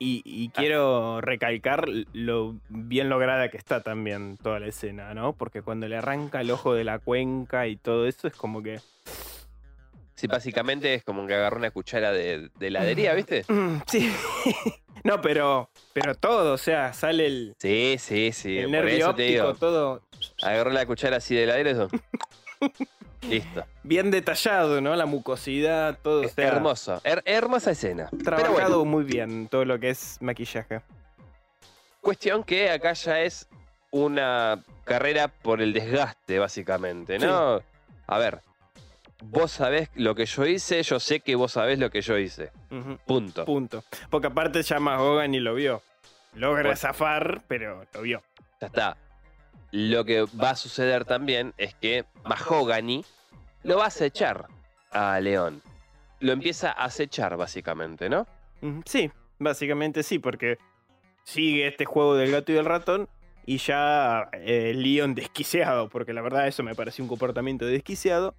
Y, y quiero recalcar lo bien lograda que está también toda la escena, ¿no? Porque cuando le arranca el ojo de la cuenca y todo eso es como que. Sí, básicamente es como que agarró una cuchara de, de heladería, ¿viste? Mm, sí. no, pero. Pero todo, o sea, sale el, Sí, sí, sí. el nervio óptico, todo Agarró la cuchara así de heladera eso. Listo. bien detallado, ¿no? La mucosidad, todo. O sea, Hermoso. Her- hermosa escena. Pero Trabajado bueno, muy bien todo lo que es maquillaje. cuestión que acá ya es una carrera por el desgaste, básicamente, ¿no? A ver, vos sabés lo que yo hice, yo sé que vos sabés lo que yo hice. Punto. Punto. Porque aparte llama Hogan y lo vio. Logra Bueno. zafar, pero lo vio. Ya está. Lo que va a suceder también es que Mahogany lo va a acechar a León. Lo empieza a acechar, básicamente, ¿no? Sí, básicamente sí, porque sigue este juego del gato y del ratón y ya eh, Leon desquiciado, porque la verdad eso me pareció un comportamiento desquiciado.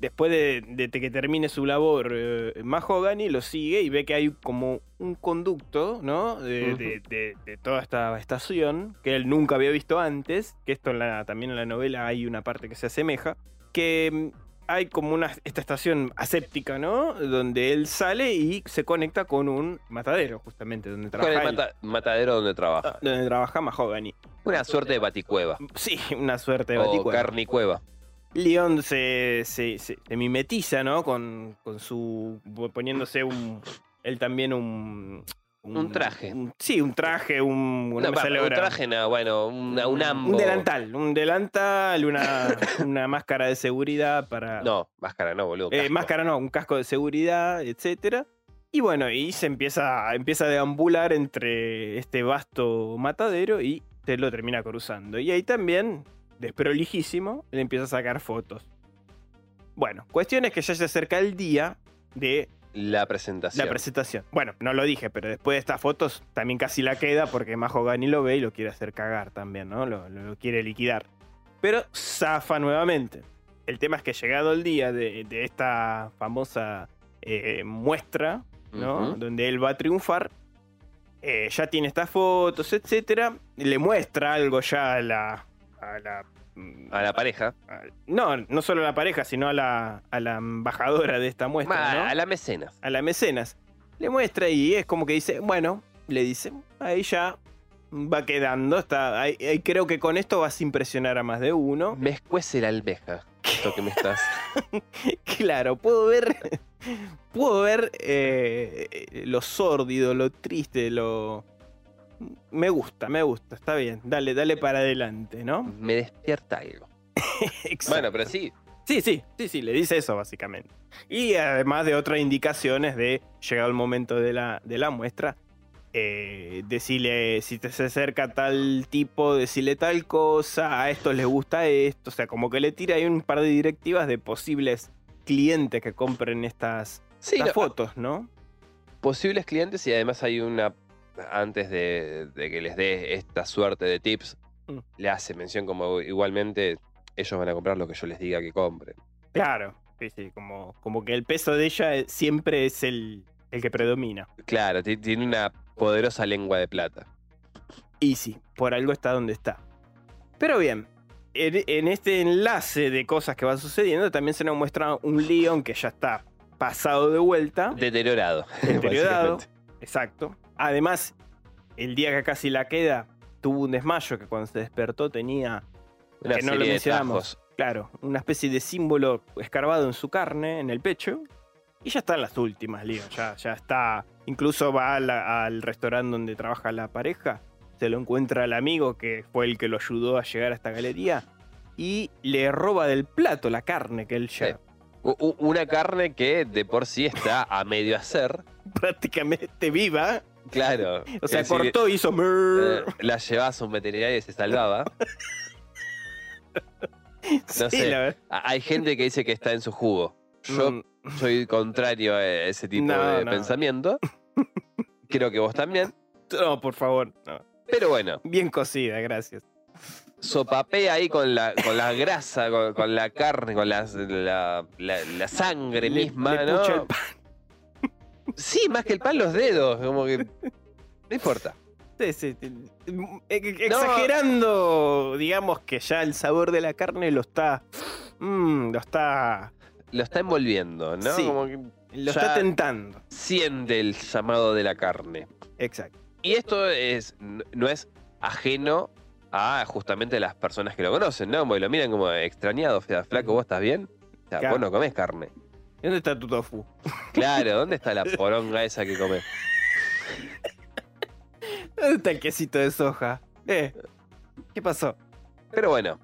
Después de, de que termine su labor, eh, Mahogany lo sigue y ve que hay como un conducto, ¿no? De, Ujú. de- de- de toda esta estación que él nunca había visto antes, que esto en la- también en la novela hay una parte que se asemeja, que mm, hay como una esta estación aséptica, ¿no? Donde él sale y se conecta con un matadero, justamente, donde Con trabaja el él. matadero donde trabaja. donde trabaja Mahogany. Una suerte de baticueva. Sí, una suerte de O baticueva. carnicueva. Leon se, se, se- se mimetiza, ¿no? Con, con su. poniéndose un. Él también un. Un traje. un- sí, un traje, un. no pa- un traje, no, bueno, una- un ambo. Un delantal, un delantal, una, una máscara de seguridad para. No, máscara no, boludo. Eh, máscara no, un casco de seguridad, etcétera. Y bueno, y se empieza, empieza a deambular entre este vasto matadero y se lo termina cruzando. Y ahí también, desprolijísimo, le empieza a sacar fotos. Bueno, cuestión es que ya se acerca el día de La presentación. la presentación. Bueno, no lo dije, pero después de estas fotos también casi la queda porque Majo Gani lo ve y lo quiere hacer cagar también, ¿no? Lo, lo- lo quiere liquidar. Pero zafa nuevamente. El tema es que llegado el día de, de esta famosa eh, muestra, ¿no? Donde él va a triunfar, eh, ya tiene estas fotos, etcétera. Le muestra algo ya a la. A la mm, A la pareja. no, no solo a la pareja, sino a la, a la embajadora de esta muestra. Ma- ¿no? A la mecenas. a la mecenas. Le muestra y es como que dice, bueno, le dice, ahí ya va quedando. Está, ahí, ahí creo que con esto vas a impresionar a más de uno. Me escuece la almeja. Esto que me estás. Claro, puedo ver, puedo ver eh, lo sórdido, lo triste, lo... Me gusta, me gusta, está bien. Dale, dale para adelante, ¿no? Me despierta algo. Bueno, pero sí. Sí, sí, sí, sí, le dice eso básicamente. Y además de otras indicaciones de, llegado el momento de la, de la muestra, eh, decirle, si te se acerca tal tipo, decirle tal cosa, a estos les gusta esto, o sea, como que le tira ahí un par de directivas de posibles clientes que compren estas, Sí, estas no, fotos, ¿no? posibles clientes y además hay una. Antes de, de que les dé esta suerte de tips, Mm. le hace mención como igualmente ellos van a comprar lo que yo les diga que compren. Claro, Sí, sí, como, como que el peso de ella siempre es el, el que predomina. Claro, ti- tiene una poderosa lengua de plata. Y sí, por algo está donde está. Pero bien, en, en este enlace de cosas que van sucediendo, también se nos muestra un Leon que ya está pasado de vuelta. Deteriorado. Deteriorado. Exacto. Además, el día que casi la queda, tuvo un desmayo que cuando se despertó tenía, Una que no lo mencionamos, claro, una especie de símbolo escarbado en su carne, en el pecho. Y ya está en las últimas, Leon. Ya, ya está. Incluso va a la- al restaurante donde trabaja la pareja. Se lo encuentra al amigo que fue el que lo ayudó a llegar a esta galería. Y le roba del plato la carne que él u- Una carne que de por sí está a medio hacer. Prácticamente viva. Claro. O sea, cortó y hizo. eh, la llevas a un veterinario y se salvaba. Sí, sé. Hay gente que dice que está en su jugo. Yo Mm, soy contrario a ese tipo No, de no. pensamiento. Creo que vos también. No, por favor. no. Pero bueno, Bien cocida, gracias. sopapea ahí con la, con la grasa, con, con la carne, con la, la- la sangre Le- misma, le ¿no? el pan. Sí, más que el pan, los dedos. Como que. No importa. Sí, sí, Exagerando, digamos que ya el sabor de la carne lo está. mm, lo está. Lo está envolviendo, ¿no? Sí. Como que Lo está tentando. siente el llamado de la carne. Exacto. Y esto es, no es ajeno a justamente las personas que lo conocen, ¿no? Porque lo miran como extrañado, o sea, flaco, ¿vos estás bien? O sea, Claro. vos no comés carne. ¿Y ¿Dónde está tu tofu? Claro, ¿dónde está la poronga esa que comés? ¿Dónde está el quesito de soja? Eh, ¿qué pasó? Pero bueno.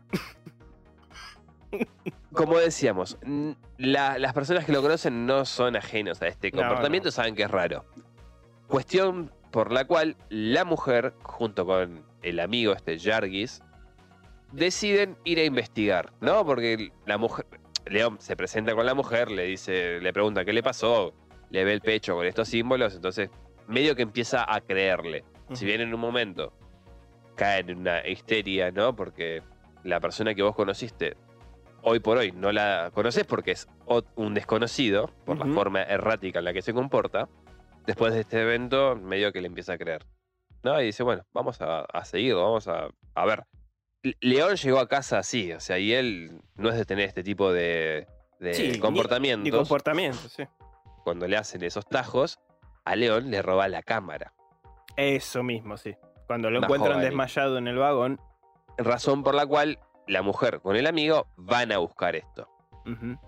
Como decíamos, la- las personas que lo conocen no son ajenos a este comportamiento, no. saben que es raro. Cuestión por la cual la mujer, junto con el amigo este Jargis, deciden ir a investigar, ¿no? Porque la mujer, León se presenta con la mujer, le dice, le pregunta qué le pasó, le ve el pecho con estos símbolos, entonces medio que empieza a creerle. Si bien en un momento cae en una histeria, ¿no? Porque la persona que vos conociste, hoy por hoy no la conoces porque es un desconocido, por la forma errática en la que se comporta, después de este evento, medio que le empieza a creer. ¿No? Y dice, bueno, vamos a, a seguirlo, vamos a, a ver. Le- León llegó a casa así, o sea, y él no es de tener este tipo de, de Sí, comportamientos. Ni sí. Cuando le hacen esos tajos, a León le roba la cámara. Eso mismo, sí. Cuando lo Una encuentran joven. desmayado en el vagón. Razón por la cual la mujer con el amigo van a buscar esto.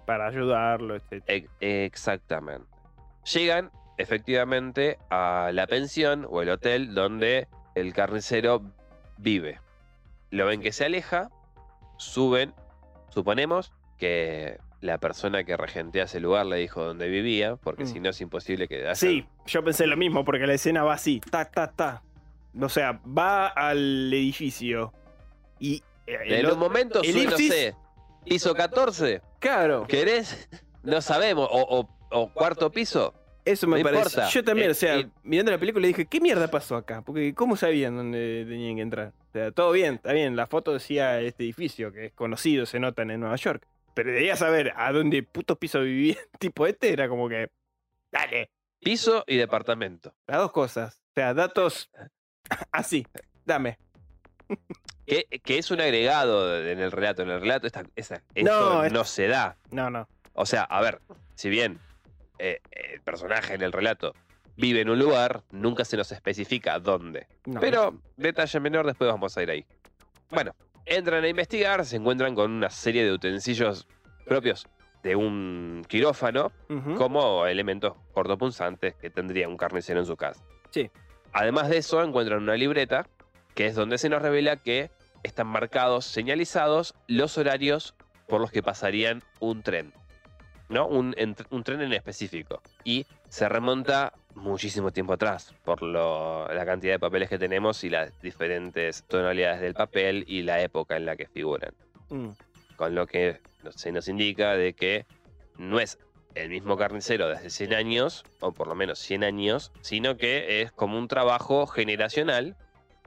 para ayudarlo, etc. E- exactamente. Llegan efectivamente a la pensión o el hotel donde el carnicero vive. Lo ven que se aleja, suben, suponemos que la persona que regentea ese lugar le dijo dónde vivía, porque Mm. si no es imposible que haya- Sí, yo pensé lo mismo, porque la escena va así, ta, ta, ta. O sea, va al edificio y... eh, el En o- un momento sube, no sé, piso 14, Claro, ¿querés? No sabemos, o, o- o cuarto piso. Eso me no parece. importa. Yo también, Eh, o sea, mirando la película dije, ¿qué mierda pasó acá? Porque ¿cómo sabían dónde tenían que entrar? O sea, todo bien, está bien, la foto decía este edificio, que es conocido, se notan en Nueva York. Pero debía saber a dónde puto piso vivía tipo este, era como que... Dale, Piso y departamento. las dos cosas. O sea, datos así, dame. Que, que es un agregado en el relato. En el relato esta, esa- esto No, se da. No, no. O sea, a ver, si bien eh, el personaje en el relato vive en un lugar, nunca se nos especifica dónde. no. Pero, detalle menor, después vamos a ir ahí. Bueno, entran a investigar, se encuentran con una serie de utensilios propios de un quirófano, como elementos cortopunzantes que tendría un carnicero en su casa. Sí. Además de eso, encuentran una libreta, que es donde se nos revela que están marcados, señalizados, los horarios por los que pasarían un tren. ¿No? Un, en- un tren en específico. Y se remonta muchísimo tiempo atrás, por lo- la cantidad de papeles que tenemos y las diferentes tonalidades del papel y la época en la que figuran Mm. con lo que se nos indica de que no es el mismo carnicero de hace 100 años, o por lo menos 100 años, sino que es como un trabajo generacional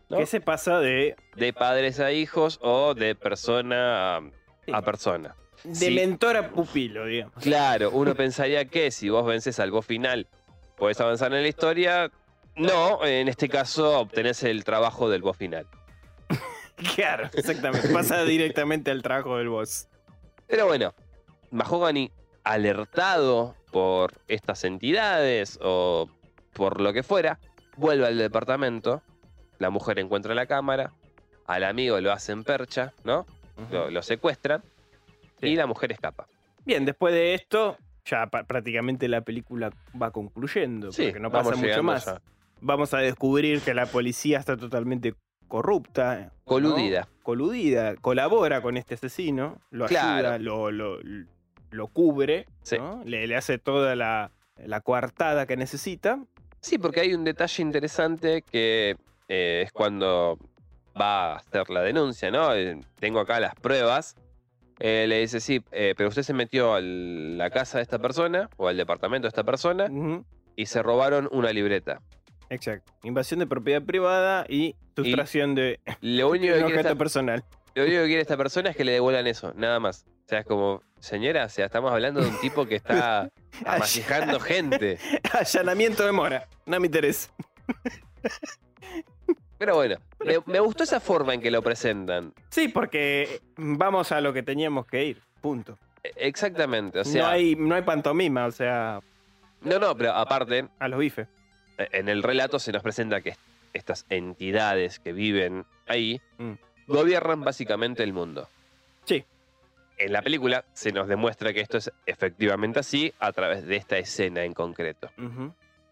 ¿no? ¿Qué se pasa de de padres a hijos o de persona a persona. De Sí. mentor a pupilo, digamos. Claro, uno pensaría que si vos vences al boss final, podés avanzar en la historia. No, en este caso obtenés el trabajo del boss final. Claro, exactamente. Pasa directamente al trabajo del boss. Pero bueno, Mahogany, alertado por estas entidades o por lo que fuera, vuelve al departamento. La mujer encuentra la cámara, al amigo lo hacen percha, ¿no? Lo, lo secuestran Sí. y la mujer escapa. Bien, después de esto, ya prácticamente la película va concluyendo, Sí, porque no pasa mucho más. ya. Vamos a descubrir que la policía está totalmente corrupta. ¿no? Coludida. Coludida, colabora con este asesino, lo ayuda, lo, lo, lo cubre, Sí. ¿no? le, le hace toda la, la coartada que necesita. Sí, porque hay un detalle interesante que eh, es cuando va a hacer la denuncia, ¿no? Eh, tengo acá las pruebas. Eh, le dice, sí, eh, pero usted se metió a la casa de esta persona o al departamento de esta persona y se robaron una libreta. Exacto. Invasión de propiedad privada y sustracción de Lo único, que esta, personal. lo único que quiere esta persona es que le devuelvan eso, nada más. O sea, es como, señora, o sea, estamos hablando de un tipo que está amasijando gente. Allanamiento de mora. No me interesa. Pero bueno, me, me gustó esa forma en que lo presentan. Sí, porque vamos a lo que teníamos que ir. Punto. E- Exactamente, o sea, no, hay, no hay pantomima, o sea, no, no, pero aparte, a los bifes. Eh, en el relato se nos presenta que estas entidades que viven ahí Mm. gobiernan básicamente el mundo. Sí. En la película se nos demuestra que esto es efectivamente así a través de esta escena en concreto.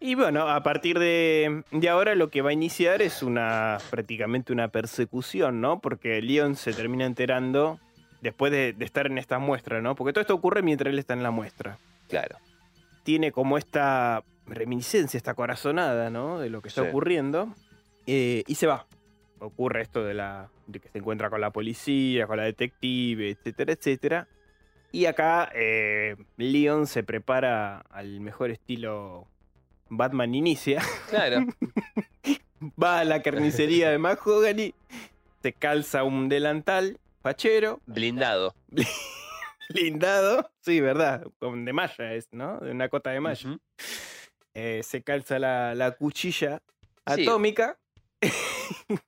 Y bueno, a partir de, de ahora lo que va a iniciar es una prácticamente una persecución, ¿no? Porque Leon se termina enterando después de, de estar en esta muestra, ¿no? Porque todo esto ocurre mientras él está en la muestra. Claro. Tiene como esta reminiscencia, esta corazonada, ¿no? De lo que está Sí. ocurriendo. eh, y se va. Ocurre esto de, la, de que se encuentra con la policía, con la detective, etcétera, etcétera. Y acá eh, Leon se prepara al mejor estilo Batman inicia. Claro. Va a la carnicería de Mahogany, se calza un delantal fachero, Blindado. blindado. Sí, verdad, con- de malla es, ¿no? De una cota de malla. Eh, se calza la, la cuchilla Sí. atómica.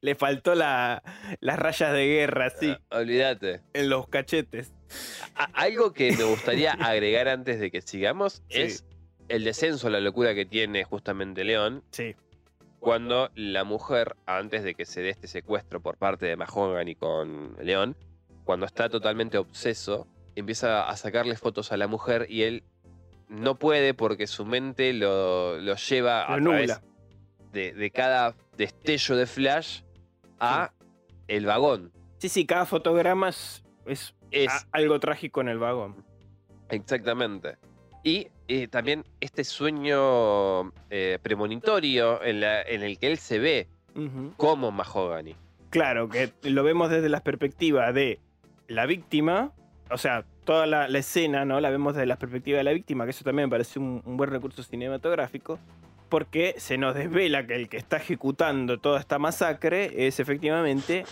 Le faltó la- las rayas de guerra, sí, Ah, Olvídate. en los cachetes. A- Algo que me gustaría agregar antes de que sigamos Sí. es el descenso la locura que tiene justamente León Sí, cuando la mujer, antes de que se dé este secuestro por parte de Mahogany con León, cuando está totalmente obseso, empieza a sacarle fotos a la mujer y él no puede porque su mente lo, lo lleva a través de, de cada destello de flash a el vagón. sí, sí, cada fotograma es, es Es algo trágico en el vagón. exactamente. Y eh, también este sueño eh, premonitorio en, la- en el que él se ve como Mahogany. Claro, que lo vemos desde la perspectiva de la víctima, o sea, toda la, la escena, ¿no? La vemos desde la perspectiva de la víctima, que eso también me parece un, un buen recurso cinematográfico, porque se nos desvela que el que está ejecutando toda esta masacre es efectivamente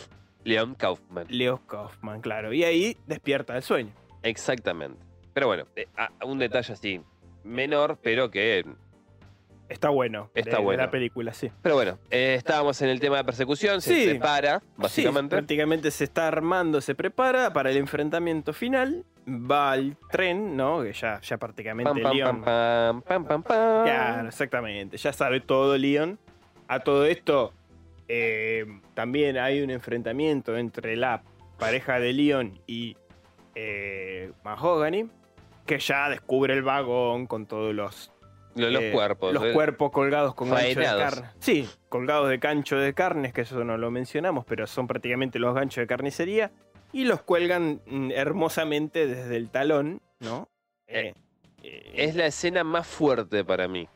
Leon Kaufman. Leo Kaufman, claro. Y ahí despierta el sueño. Exactamente. Pero bueno, eh, a- un detalle así menor, pero que. Está bueno. Está de- de bueno. la película, sí. Pero bueno, eh, estábamos en el tema de persecución, se Sí. separa, Sí, básicamente. prácticamente se está armando, se prepara para el enfrentamiento final. Va al tren, ¿no? Que ya, ya prácticamente pam, pam, Leon- pam, pam, pam, pam, pam. Claro, exactamente. Ya sabe todo Leon. A todo esto, eh, también hay un enfrentamiento entre la pareja de Leon y eh, Mahogany, que ya descubre el vagón con todos los, Lo- Los eh, cuerpos. los eh, cuerpos colgados con gancho de faenados. carne. Sí, colgados de gancho de carnes, que eso no lo mencionamos, pero son prácticamente los ganchos de carnicería. Y los cuelgan mm, hermosamente desde el talón, ¿no? Eh, eh, Es la escena más fuerte para mí.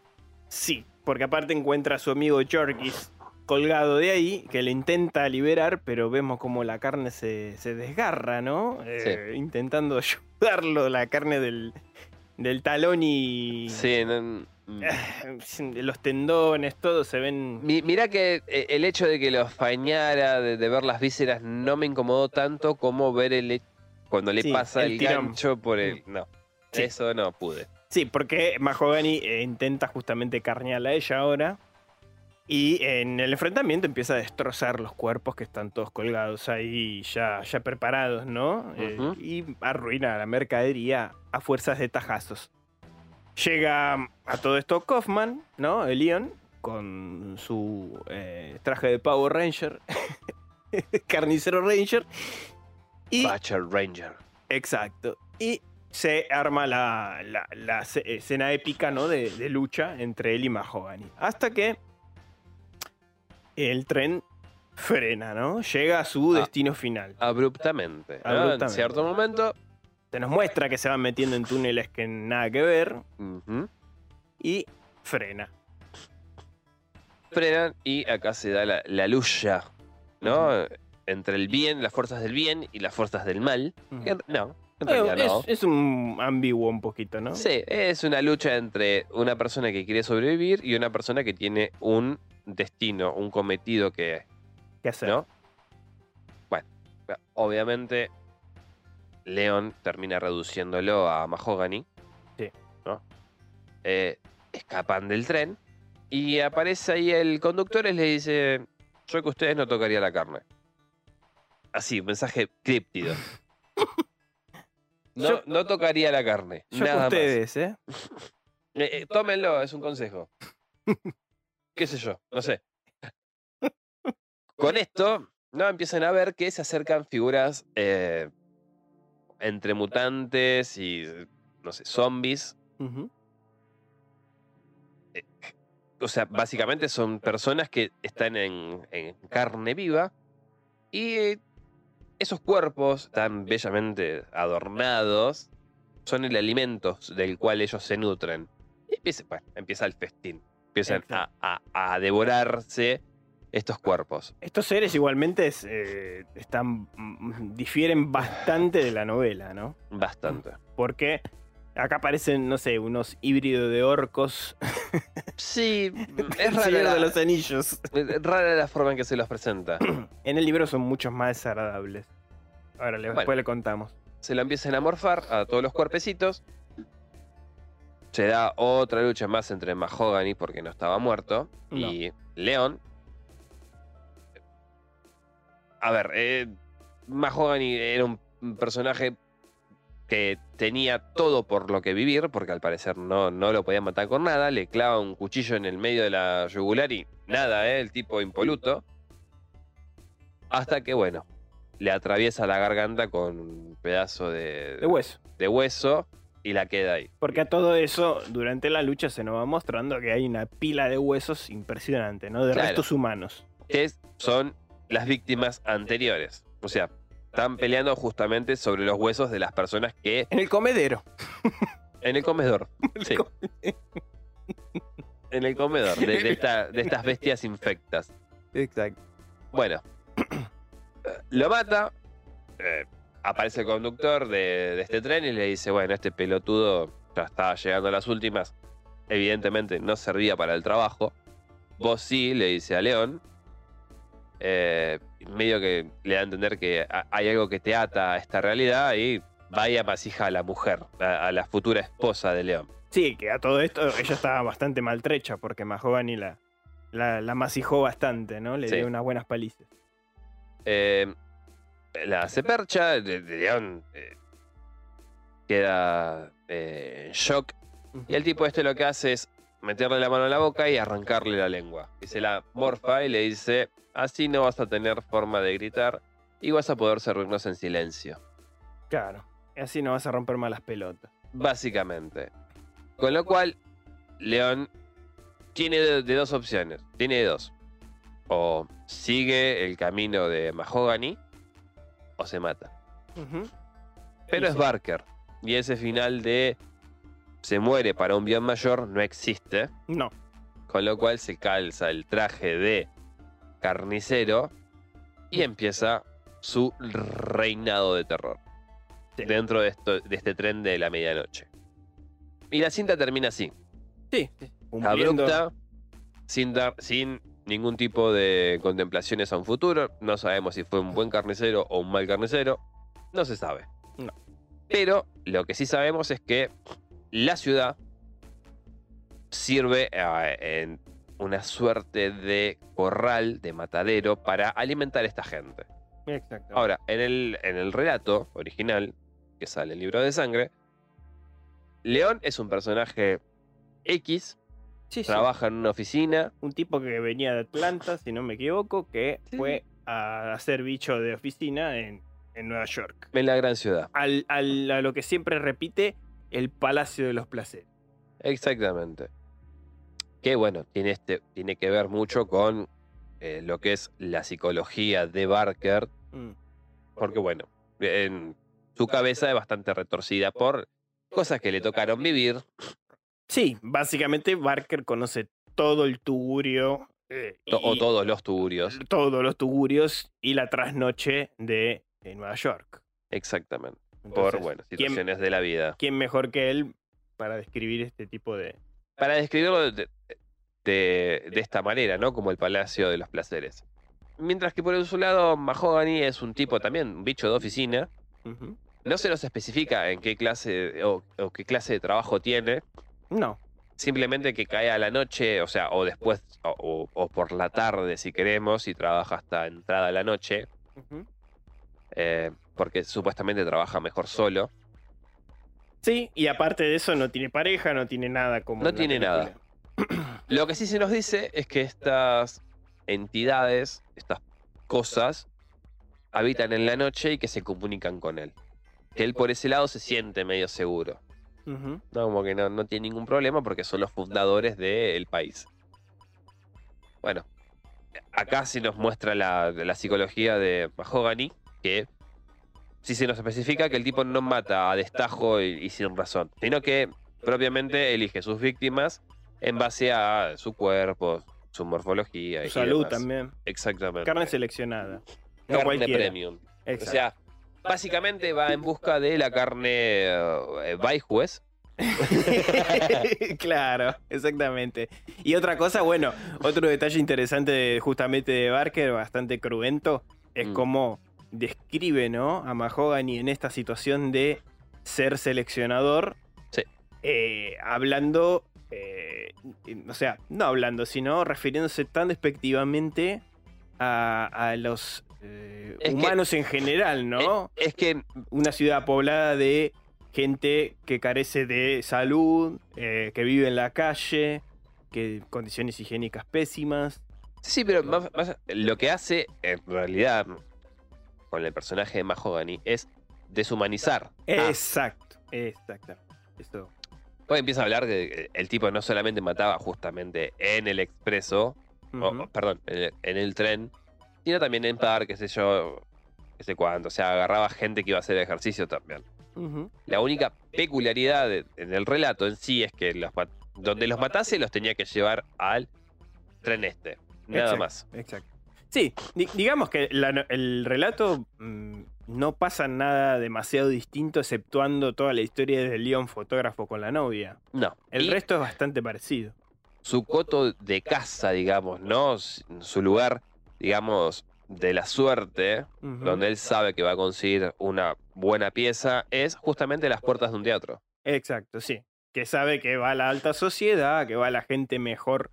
Sí, porque aparte encuentra a su amigo Jorgis colgado de ahí, que le intenta liberar, pero vemos como la carne se, se desgarra, ¿no? Intentando ayudarlo, la carne del, del talón y Sí, no- los tendones, todo se ven... Mi- Mirá que eh, el hecho de que los fañara, de, de ver las vísceras, no me incomodó tanto como ver el, cuando le Sí, pasa el gancho por el. No, Sí. eso no pude. Sí, porque Mahogany eh, intenta justamente carnearla a ella ahora. Y en el enfrentamiento empieza a destrozar los cuerpos que están todos colgados ahí, ya, ya preparados, ¿no? Eh, y arruina la mercadería a fuerzas de tajazos. Llega a todo esto Kaufman, ¿no? El Leon, con su eh, traje de Power Ranger, carnicero Ranger. Y Butcher Ranger. Exacto. Y se arma la, la- la ce- escena épica, ¿no? De, de lucha entre él y Mahogany. Hasta que el tren frena, ¿no? Llega a su Ah. destino final. Abruptamente. ¿no? En Abruptamente. cierto momento. Se nos muestra que se van metiendo en túneles que nada que ver y frena. frenan y acá se da la, la lucha, ¿no? Entre el bien, las fuerzas del bien y las fuerzas del mal. En- no, realidad no. es, es un ambiguo un poquito, ¿no? Sí, es una lucha entre una persona que quiere sobrevivir y una persona que tiene un destino, un cometido que, ¿Qué hacer? ¿no? Bueno, obviamente León termina reduciéndolo a Mahogany. Sí. ¿no? Eh, escapan del tren y aparece ahí el conductor y le dice, yo que ustedes no tocaría la carne. Así, mensaje críptido. No, Yo- no tocaría la carne. Yo nada con más. ustedes, ¿eh? Eh, eh, tómenlo, es un consejo. ¿Qué sé yo? No sé. Con esto, no empiezan a ver que se acercan figuras eh, entre mutantes y, no sé, zombies. Ujú. O sea, básicamente son personas que están en, en carne viva y eh, esos cuerpos tan bellamente adornados son el alimento del cual ellos se nutren. Y empieza, bueno, empieza el festín. Empiezan a, a- a devorarse estos cuerpos. Estos seres igualmente es, eh, están, mm, difieren bastante de la novela, ¿no? Bastante. Porque acá aparecen, no sé, unos híbridos de orcos. Sí, es rara la, de los Anillos. es rara la forma en que se los presenta. En el libro son muchos más desagradables. Ahora Bueno. después le contamos. se lo empiezan a morfar a todos los cuerpecitos. Se da otra lucha más entre Mahogany porque no estaba muerto y León. A ver, eh, Mahogany era un personaje que tenía todo por lo que vivir, porque al parecer no, no lo podía matar con nada. Le clava un cuchillo en el medio de la yugular y nada, eh, el tipo impoluto. Hasta que, bueno, le atraviesa la garganta con un pedazo de, De hueso. de hueso y la queda ahí. Porque a todo eso, durante la lucha se nos va mostrando que hay una pila de huesos impresionante, ¿no? De Claro. restos humanos. Que son las víctimas anteriores. O sea, están peleando justamente sobre los huesos de las personas que En el comedero. en el comedor. Sí. En el comedor de, de esta- de estas bestias infectas. Exacto. Bueno, lo mata. eh, aparece el conductor de, de este tren y le dice: Bueno, este pelotudo ya estaba llegando a las últimas. Evidentemente no servía para el trabajo. Vos sí, le dice a León. Eh, medio que le da a entender que ha- hay algo que te ata a esta realidad y vaya masija a la mujer, a, a la futura esposa de León. Sí, que a todo esto ella estaba bastante maltrecha porque Mahogany la, la, la masijó bastante, ¿no? Le Sí. dio unas buenas palizas. Eh, la hace percha, León eh, queda eh, en shock. Y el tipo este lo que hace es meterle la mano en la boca y arrancarle la lengua. Y se la morfa y le dice, así no vas a tener forma de gritar y vas a poder servirnos en silencio. Claro. Y así no vas a romper malas pelotas. Básicamente. Con lo cual, León tiene de, de dos opciones. Tiene dos. O sigue el camino de Mahogany o se mata. Pero es sí. Barker. Y ese final de se muere para un bien mayor no existe. No. Con lo cual se calza el traje de carnicero y empieza su reinado de terror. Sí. Dentro de, esto, de este tren de la medianoche. Y la cinta termina así. Sí. Cumpliendo- Abrupta, sin, dar, sin ningún tipo de contemplaciones a un futuro. No sabemos si fue un buen carnicero o un mal carnicero. No se sabe. No. Pero lo que sí sabemos es que la ciudad sirve eh, en una suerte de corral, de matadero, para alimentar a esta gente. Exacto. Ahora, en el, en el relato original, que sale el libro de sangre, León es un personaje X, Sí, sí. trabaja en una oficina, Un tipo que venía de Atlanta, si no me equivoco, que Sí. fue a hacer bicho de oficina en, en Nueva York. en la gran ciudad. Al, al- a lo que siempre repite, el Palacio de los Placeres. Exactamente. Que bueno, tiene, este, tiene que ver mucho con eh, lo que es la psicología de Barker, Mm. porque bueno, en su cabeza es bastante retorcida por cosas que le tocaron vivir. Sí, básicamente Barker conoce todo el tugurio. eh, o todos los tugurios. todos los tugurios y la trasnoche de, de Nueva York. Exactamente. Por, bueno, ¿quién, situaciones de la vida. quién mejor que él para describir este tipo de... Para describirlo de, de- de esta manera, ¿no? Como el Palacio de los Placeres. Mientras que por el su lado, Mahogany es un tipo también, un bicho de oficina. No se nos especifica en qué clase o, o qué clase de trabajo tiene. No, Simplemente que cae a la noche, o sea, o después, o, o- o por la tarde si queremos, y trabaja hasta entrada la noche. Eh, porque supuestamente trabaja mejor solo. Sí, y aparte de eso no tiene pareja, no tiene nada como... No tiene nada. Lo que sí se nos dice es que estas entidades, estas cosas, habitan en la noche y que se comunican con él. Que él por ese lado se siente medio seguro. No, como que no, no tiene ningún problema porque son los fundadores del país. Bueno, acá sí nos muestra la, la psicología de Mahogany, que sí se nos especifica que el tipo no mata a destajo y, y sin razón, sino que propiamente elige sus víctimas en base a su cuerpo, su morfología. y Su salud demás. también. Exactamente. Carne seleccionada. No Carne cualquiera. premium. O Exacto. sea, básicamente va en busca de la carne eh, Baijuez, claro, exactamente. Y otra cosa, bueno, otro detalle interesante justamente de Barker, bastante cruento, es Mm. cómo describe, ¿no? A Mahogany en esta situación de ser seleccionador. Sí. eh, hablando, eh, o sea, no hablando, sino refiriéndose tan despectivamente a, a los eh, que- humanos en general, ¿no? Es que una ciudad poblada de gente que carece de salud, eh, que vive en la calle, que condiciones higiénicas pésimas. Sí, pero más- más- lo que hace en realidad con el personaje de Mahogany es deshumanizar. Ah, Exacto, exacto. Eso. pues empieza a hablar que el tipo no solamente mataba justamente en el expreso, o- perdón, en el, en el tren, sino también en par, qué sé yo, qué sé cuánto. O sea, agarraba gente que iba a hacer ejercicio también. La única peculiaridad de- en el relato en sí es que los, donde los matase los tenía que llevar al tren este. Nada Exacto, más. Exacto. Sí, di- digamos que la el relato mm, no pasa nada demasiado distinto, exceptuando toda la historia de León, fotógrafo con la novia. No. El Y- resto es bastante parecido. su coto de casa, digamos, ¿no? Su lugar, digamos, de la suerte, donde él sabe que va a conseguir una buena pieza, es justamente las puertas de un teatro. Exacto, sí. Que sabe que va a la alta sociedad, que va la gente mejor.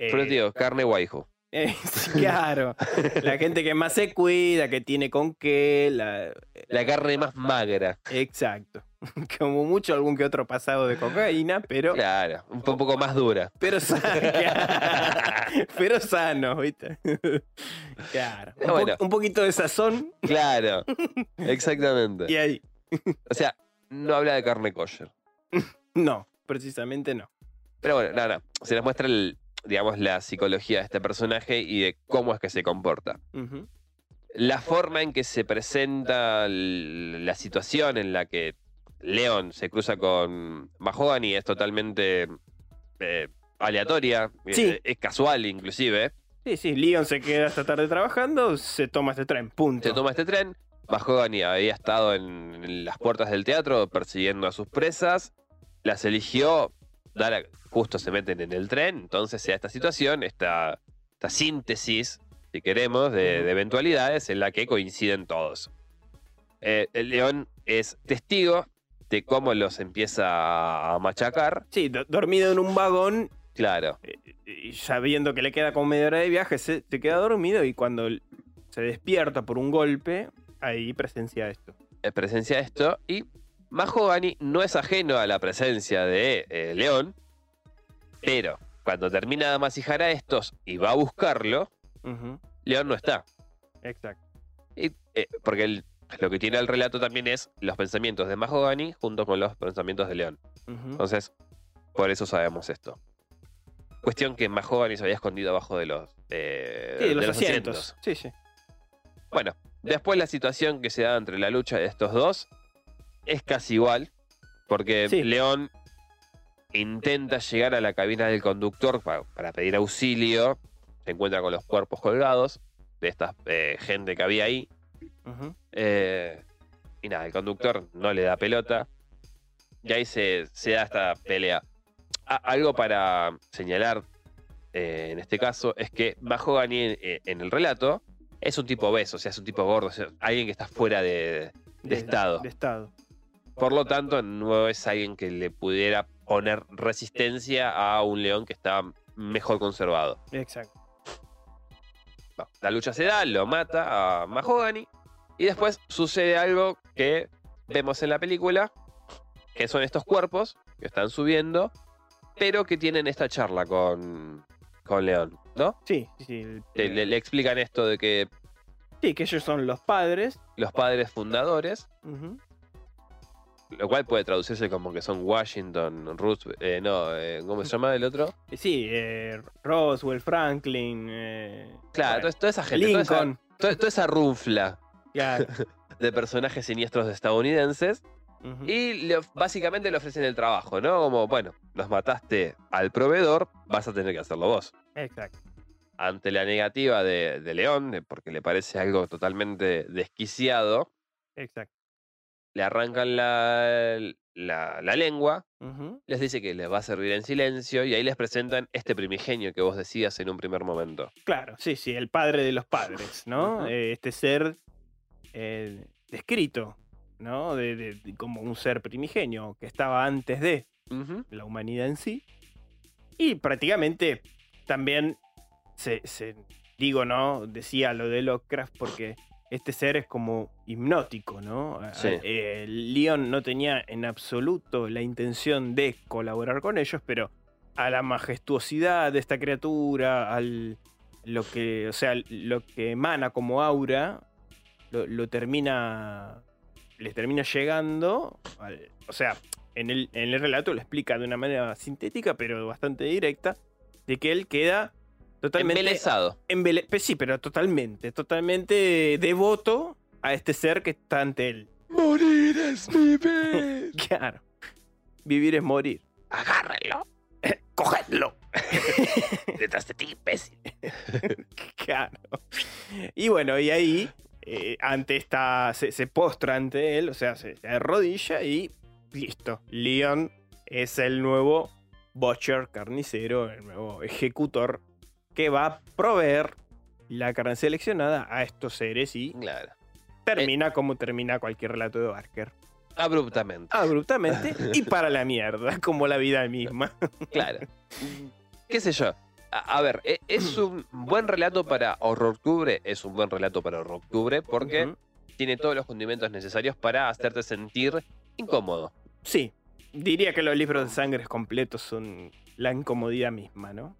eh, Pero tío, carne guayjo. Eh, claro. La gente que más se cuida, que tiene con qué. La... La carne más magra. Exacto. Como mucho algún que otro pasado de cocaína, pero. Claro, un po- un poco más dura. Pero sano. pero sano, ¿viste? Claro. Un, po- Bueno. un poquito de sazón Claro, exactamente. y ahí. O sea, no habla de carne kosher. No, precisamente no. Pero bueno, nada, no, se nos muestra, el, digamos, la psicología de este personaje y de cómo es que se comporta. La forma en que se presenta la situación en la que Leon se cruza con Mahogany es totalmente eh, aleatoria, Sí. eh, es casual inclusive. Sí, sí, Leon se queda hasta tarde trabajando, se toma este tren, punto. Se toma este tren, Mahogany había estado en, en las puertas del teatro persiguiendo a sus presas, las eligió, da la- justo se meten en el tren, entonces se da esta situación, esta, esta síntesis, si queremos, de, eventualidades en la que coinciden todos. eh, el león es testigo de cómo los empieza a machacar. Sí, do- dormido en un vagón Claro. eh, y sabiendo que le queda como media hora de viaje, se, se queda dormido y cuando se despierta por un golpe, ahí presencia esto. eh, presencia esto. Y Mahogany no es ajeno a la presencia de eh, León, pero cuando termina de amasijar a estos y va a buscarlo, León no está. Exacto. Y, eh, porque el- lo que tiene el relato también es los pensamientos de Mahogany junto con los pensamientos de León. Entonces, por eso sabemos esto. Cuestión que Mahogany se había escondido abajo de los, eh, Sí, de los, de los asientos. Sí, sí. Bueno, después la situación que se da entre la lucha de estos dos es casi igual, porque Sí. León intenta llegar a la cabina del conductor pa- para, pedir auxilio, se encuentra con los cuerpos colgados de esta eh, gente que había ahí, eh, y nada, el conductor no le da pelota, y ahí se, se da esta pelea. Algo para señalar eh, en este caso es que Mahogany en, en el relato es un tipo obeso, o sea, es un tipo gordo, o sea, alguien que está fuera de... De estado. De estado. Por lo tanto, no es alguien que le pudiera poner resistencia a un león que está mejor conservado. Exacto. La lucha se da, lo mata a Mahogany, y después sucede algo que vemos en la película, que son estos cuerpos que están subiendo, pero que tienen esta charla con, con León, ¿no? Sí, sí, Le, le- le explican esto de que sí, que ellos son los padres. los padres fundadores. Lo cual puede traducirse como que son Washington, Roosevelt, eh, no, eh, ¿cómo se llama el otro? Eh, Sí, eh, Roswell, Franklin. eh, Claro, bueno, toda, toda esa gente, toda esa, Lincoln. toda- toda esa runfla claro. de personajes siniestros estadounidenses y le básicamente le ofrecen el trabajo, ¿no? Como, bueno, nos mataste al proveedor, vas a tener que hacerlo vos. Exacto. Ante la negativa de, de León, porque le parece algo totalmente desquiciado, Exacto. Le arrancan la, la- la lengua, les dice que les va a servir en silencio y ahí les presentan este primigenio que vos decías en un primer momento. Claro, sí, sí, el padre de los padres, ¿no? Eh, este ser eh, descrito, ¿no? De, de- de como un ser primigenio que estaba antes de la humanidad en sí. Y prácticamente también se, se- digo, ¿no? Decía lo de Lovecraft porque este ser es como hipnótico, ¿no? Sí. eh, Leon no tenía en absoluto la intención de colaborar con ellos, pero a la majestuosidad de esta criatura, al lo que, o sea, lo que emana como aura, lo, lo termina, les termina llegando, al- o sea, en el, en el relato lo explica de una manera sintética, pero bastante directa, de que él queda totalmente Embelesado. embele- pues sí, pero totalmente, totalmente devoto a este ser que está ante él. Morir es vivir. Claro. Vivir es morir. Agárrenlo. ¡Cogedlo! Detrás de ti, imbécil. Claro. Y bueno, y ahí, eh, ante esta. Se, se postra ante él, o sea, se, se arrodilla y listo. Leon es el nuevo Butcher carnicero, el nuevo ejecutor que va a proveer la carne seleccionada a estos seres y Claro. termina como termina cualquier relato de Barker. Abruptamente. Abruptamente y para la mierda, como la vida misma. Claro. ¿Qué sé yo? A, a ver, e- es un buen relato para Horror Octubre. Es un buen relato para Horror Octubre porque tiene todos los condimentos necesarios para hacerte sentir incómodo. Sí, diría que los libros de sangre completos son la incomodidad misma, ¿no?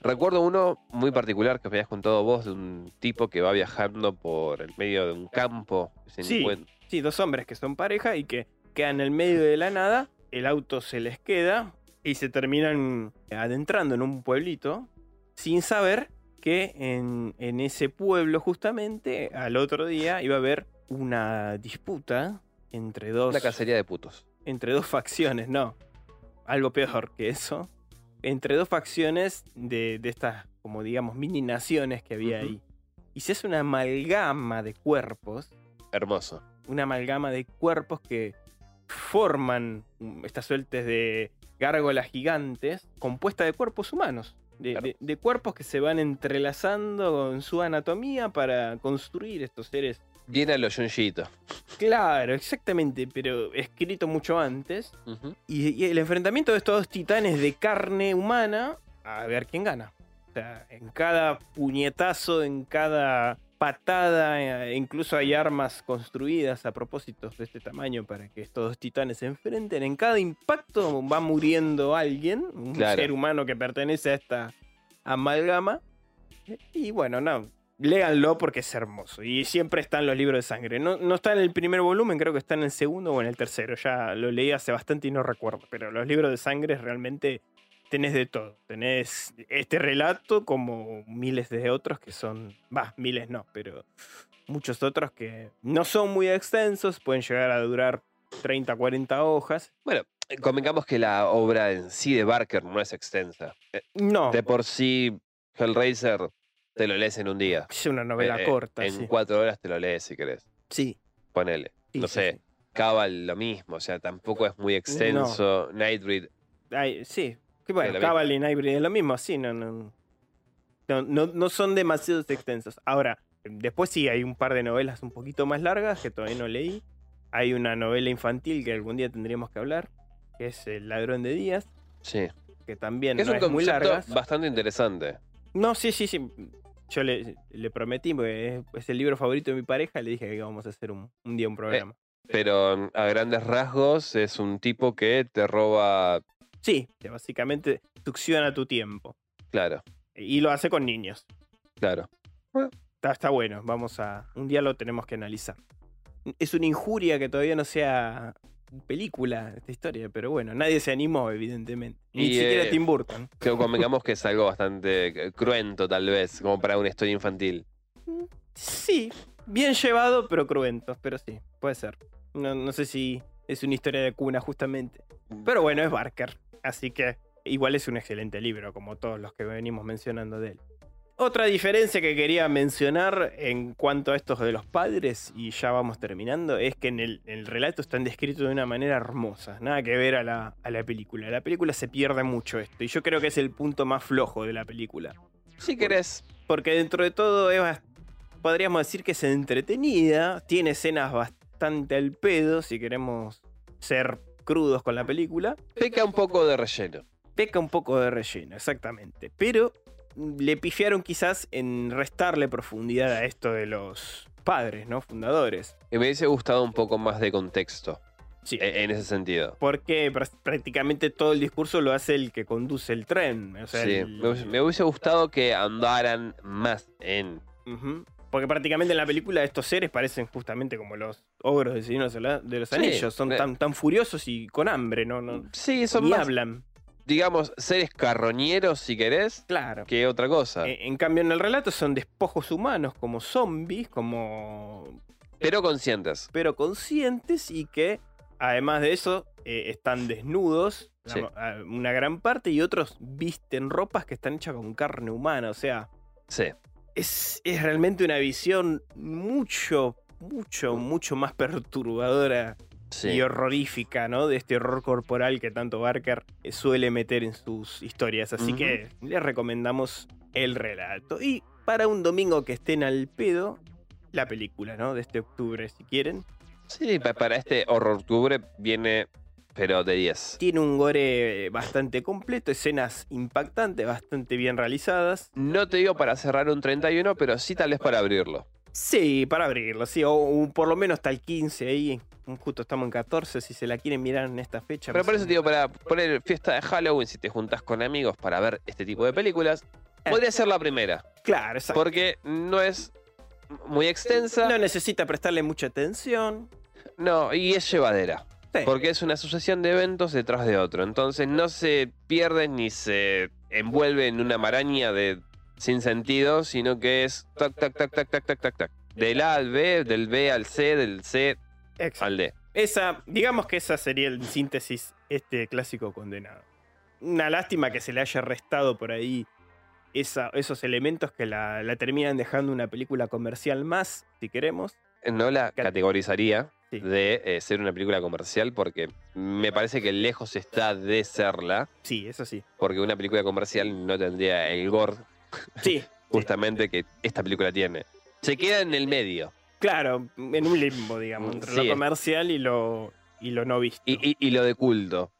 Recuerdo uno muy particular que me habías contado vos de un tipo que va viajando por el medio de un campo. Sí. Sí, dos hombres que son pareja y que quedan en el medio de la nada, el auto se les queda y se terminan adentrando en un pueblito sin saber que en, en ese pueblo justamente al otro día iba a haber una disputa entre dos, Una cacería de putos. entre dos facciones, no, algo peor que eso, entre dos facciones de, de estas como digamos mini naciones que había ahí. Y se hace una amalgama de cuerpos Hermoso. una amalgama de cuerpos que forman mm, estas sueltes de gárgolas gigantes compuesta de cuerpos humanos. De, Claro. de- de cuerpos que se van entrelazando en su anatomía para construir estos seres Viene a los Junjito. Claro, exactamente, pero escrito mucho antes. Y, y el enfrentamiento de estos dos titanes de carne humana, a ver quién gana. O sea, en cada puñetazo, en cada patada, eh, incluso hay armas construidas a propósito de este tamaño para que estos dos titanes se enfrenten. En cada impacto va muriendo alguien, un Claro. ser humano que pertenece a esta amalgama. Y bueno, no, léanlo porque es hermoso. Y siempre están los libros de sangre. No, no está en el primer volumen, creo que está en el segundo o en el tercero. Ya lo leí hace bastante y no recuerdo. Pero los libros de sangre realmente tenés de todo. Tenés este relato como miles de otros que son, va, miles no, pero muchos otros que no son muy extensos, pueden llegar a durar 30, 40 hojas. Bueno, convengamos que la obra en sí de Barker no es extensa. No, De por sí, Hellraiser te lo lees en un día. es una novela Eh, corta. En sí. cuatro horas te lo lees si querés. Sí, Ponele. sí, no sí, sé. Cabal lo mismo, o sea, tampoco es muy extenso. Nightbreed, Ay, sí, bueno, mismo. Cabal y Nightbreed es lo mismo, sí, no, no, no, no, no son demasiado extensos. Ahora, después sí, hay un par de novelas un poquito más largas que todavía no leí. Hay una novela infantil que algún día tendríamos que hablar, que es El ladrón de días, sí. que también Que es no un es muy concepto larga. bastante interesante. No, sí, sí, sí. Yo le, le prometí, porque es, es el libro favorito de mi pareja, le dije que íbamos a hacer un, un día un programa. Pero mm, a grandes rasgos es un tipo que te roba. Sí, que básicamente succiona tu tiempo. Claro, Y lo hace con niños. claro. Está, está bueno, vamos a. Un día lo tenemos que analizar. Es una injuria que todavía no sea película esta historia, pero bueno, nadie se animó, evidentemente. Ni Y, siquiera eh, Tim Burton. Que convengamos que es algo bastante cruento, tal vez, como para una historia infantil. Sí, bien llevado, pero cruento, pero sí, puede ser. No, no sé si es una historia de cuna, justamente. Pero bueno, es Barker, así que igual es un excelente libro, como todos los que venimos mencionando de él. Otra diferencia que quería mencionar en cuanto a estos de los padres, y ya vamos terminando, es que en el, en el relato están descritos de una manera hermosa, nada que ver a la, a la película. La película se pierde mucho esto, y yo creo que es el punto más flojo de la película. Si querés. Porque dentro de todo es podríamos decir que es entretenida, tiene escenas bastante al pedo, si queremos ser crudos con la película. Peca un poco de relleno. Peca un poco de relleno, exactamente. Pero le pifiaron quizás en restarle profundidad a esto de los padres, ¿no? Fundadores. Me hubiese gustado un poco más de contexto Sí. eh, en ese sentido. Porque pr- prácticamente todo el discurso lo hace el que conduce el tren. O sea, Sí, el- me hubiese, me hubiese gustado que andaran más en. Porque prácticamente en la película estos seres parecen justamente como los ogros del Señor de los Sí, Anillos. Son eh. tan, tan furiosos y con hambre, ¿no? no Sí, son ni más, hablan. Digamos, seres carroñeros, si querés, Claro. que otra cosa. Eh, En cambio, en el relato son despojos humanos, como zombies, como. Pero conscientes. pero conscientes y que, además de eso, eh, están desnudos, Sí. una gran parte, y otros visten ropas que están hechas con carne humana. O sea, Sí. es, es realmente una visión mucho, mucho, mucho más perturbadora Sí. y horrorífica, ¿no? De este horror corporal que tanto Barker eh, suele meter en sus historias. Así que les recomendamos el relato. Y para un domingo que estén al pedo, la película, ¿no? De este octubre, si quieren. Sí, pa- para este horror octubre viene, pero de 10. Tiene un gore eh, bastante completo, escenas impactantes, bastante bien realizadas. No te digo para cerrar un 31, pero sí tal vez para abrirlo. Sí, para abrirlo, sí, o, o por lo menos hasta el 15 ahí. Justo estamos en 14, si se la quieren mirar en esta fecha. Pero más por eso digo, para poner fiesta de Halloween, si te juntas con amigos para ver este tipo de películas, Eh. podría ser la primera. Claro, exacto. Porque no es muy extensa, No necesita prestarle mucha atención. no, y es llevadera. Sí. Porque es una sucesión de eventos detrás de otro. Entonces no se pierde ni se envuelve en una maraña de sin sentido, sino que es tac, tac, tac, tac, tac, tac, tac, tac. Del A al B, del B al C, del C Exacto. al D. Esa, digamos que esa sería en síntesis este clásico condenado. Una lástima que se le haya restado por ahí esa- esos elementos que la, la terminan dejando una película comercial más, si queremos. No la Cat- categorizaría Sí. de eh, ser una película comercial porque me parece que lejos está de serla, Sí, eso sí. porque una película comercial no tendría el gore Sí, justamente que esta película tiene. Se queda en el medio. Claro, en un limbo, digamos, entre Sí. lo comercial y lo, y lo no visto. Y, y- y lo de culto.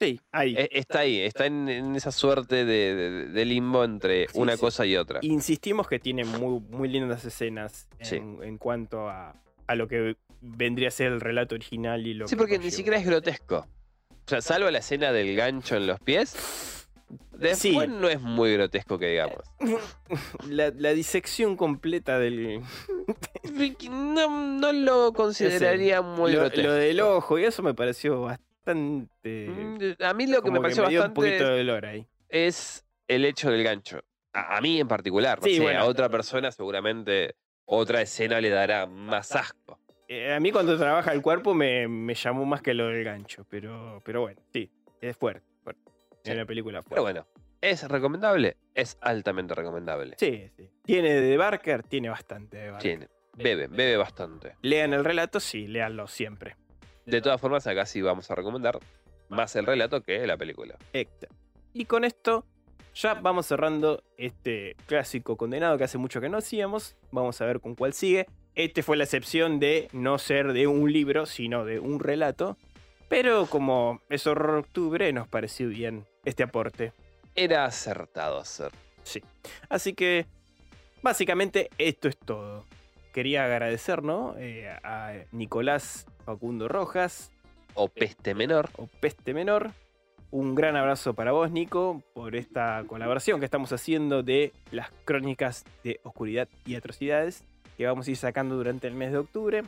sí, ahí. E- Está ahí, está en, en esa suerte de, de- de limbo entre Sí, una cosa y otra. Insistimos que tiene muy, muy lindas escenas en, en cuanto a, a lo que vendría a ser el relato original y lo Sí, que porque ni siquiera es grotesco. O sea, salvo la escena del gancho en los pies, después Sí. no es muy grotesco que digamos. La, la disección completa del. No, no lo consideraría muy lo, grotesco. lo del ojo, y eso me pareció bastante. Mm, A mí lo que me pareció dio un poquito bastante de dolor ahí. es el hecho del gancho. A, a mí en particular, no Sí, sé, bueno. a otra persona seguramente otra escena le dará más asco. Eh, a mí cuando trabaja el cuerpo me, me llamó más que lo del gancho, pero, pero bueno, sí, es fuerte. fuerte. Sí. Es una película fuerte. Pero bueno, ¿es recomendable? Es altamente recomendable. Sí, sí. Tiene de Barker, tiene bastante de Barker. Tiene. Bebe, bebe bastante. Lean el relato, sí, léanlo siempre. De todas formas, acá sí vamos a recomendar más el relato que la película. Exacto. Y con esto ya vamos cerrando este clásico condenado que hace mucho que no hacíamos. Vamos a ver con cuál sigue. Este fue la excepción de no ser de un libro, sino de un relato. Pero como es horror octubre, nos pareció bien este aporte. Era acertado hacer. Así que, básicamente, esto es todo. Quería agradecer, ¿no? Eh, a Nicolás Facundo Rojas, O peste menor. o Peste Menor. Un gran abrazo para vos, Nico, por esta colaboración que estamos haciendo de las crónicas de oscuridad y atrocidades que vamos a ir sacando durante el mes de octubre.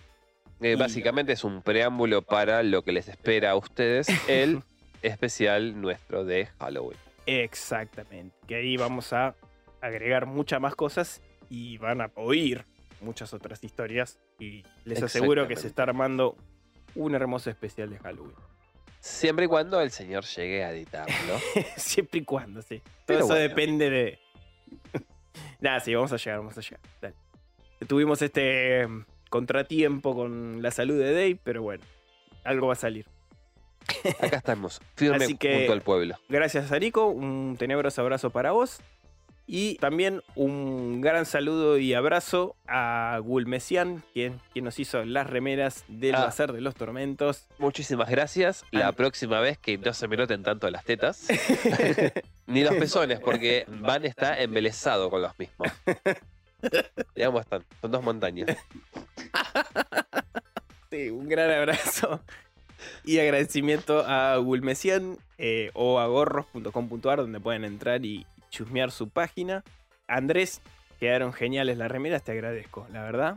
Eh, básicamente es un preámbulo para lo que les espera a ustedes, el especial nuestro de Halloween. Exactamente. Que ahí vamos a agregar muchas más cosas y van a oír muchas otras historias. Y les aseguro que se está armando un hermoso especial de Halloween. Siempre y cuando el señor llegue a editarlo. Siempre y cuando, sí. Todo Pero eso bueno. depende de. Nada, sí, vamos a llegar, vamos a llegar. Dale. Tuvimos este mm, contratiempo con la salud de Dave, pero bueno, algo va a salir. Acá estamos, firme Así que- junto al pueblo. Gracias a Nico, un tenebroso abrazo para vos. Y también un gran saludo y abrazo a Gulmesian, quien, quien nos hizo las remeras del Ah. Bazar de los Tormentos. Muchísimas gracias. La próxima vez que no se me noten tanto las tetas, ni los pezones, porque Van está embelesado con los mismos. Digamos, están, son dos montañas. Sí, un gran abrazo y agradecimiento a Gulmesian eh, o a gorros.com.ar donde pueden entrar y chusmear su página. Andrés, quedaron geniales las remeras, te agradezco, la verdad.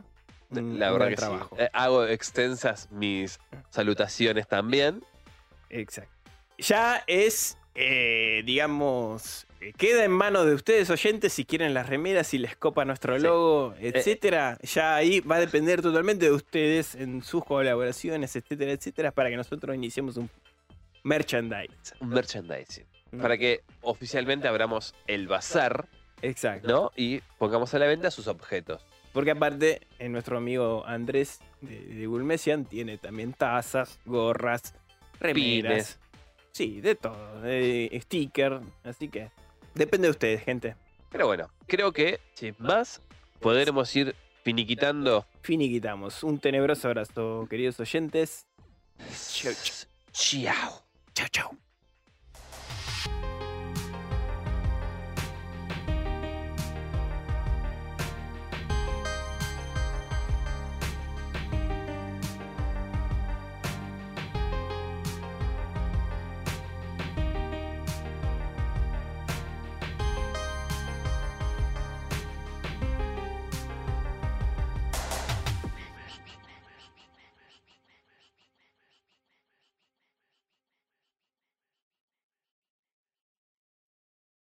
Un- La verdad que trabajo. sí. Eh, hago extensas mis salutaciones también. Exacto. Ya es, eh, digamos, queda en manos de ustedes oyentes si quieren las remeras, si les copa nuestro Sí. logo, etcétera. Ya ahí va a depender totalmente de ustedes en sus colaboraciones, etcétera, etcétera, para que nosotros iniciemos un merchandise. Un merchandising. ¿no? Para que oficialmente abramos el bazar, Exacto. ¿no? Y pongamos a la venta sus objetos. Porque aparte, eh, nuestro amigo Andrés de, de Gulmesian tiene también tazas, gorras, remeras. Pines. Sí, de todo. De sticker. Así que depende de ustedes, gente. Pero bueno, creo que, sin más, podremos ir finiquitando. Finiquitamos. Un tenebroso abrazo, queridos oyentes. Chau, chau. Chao.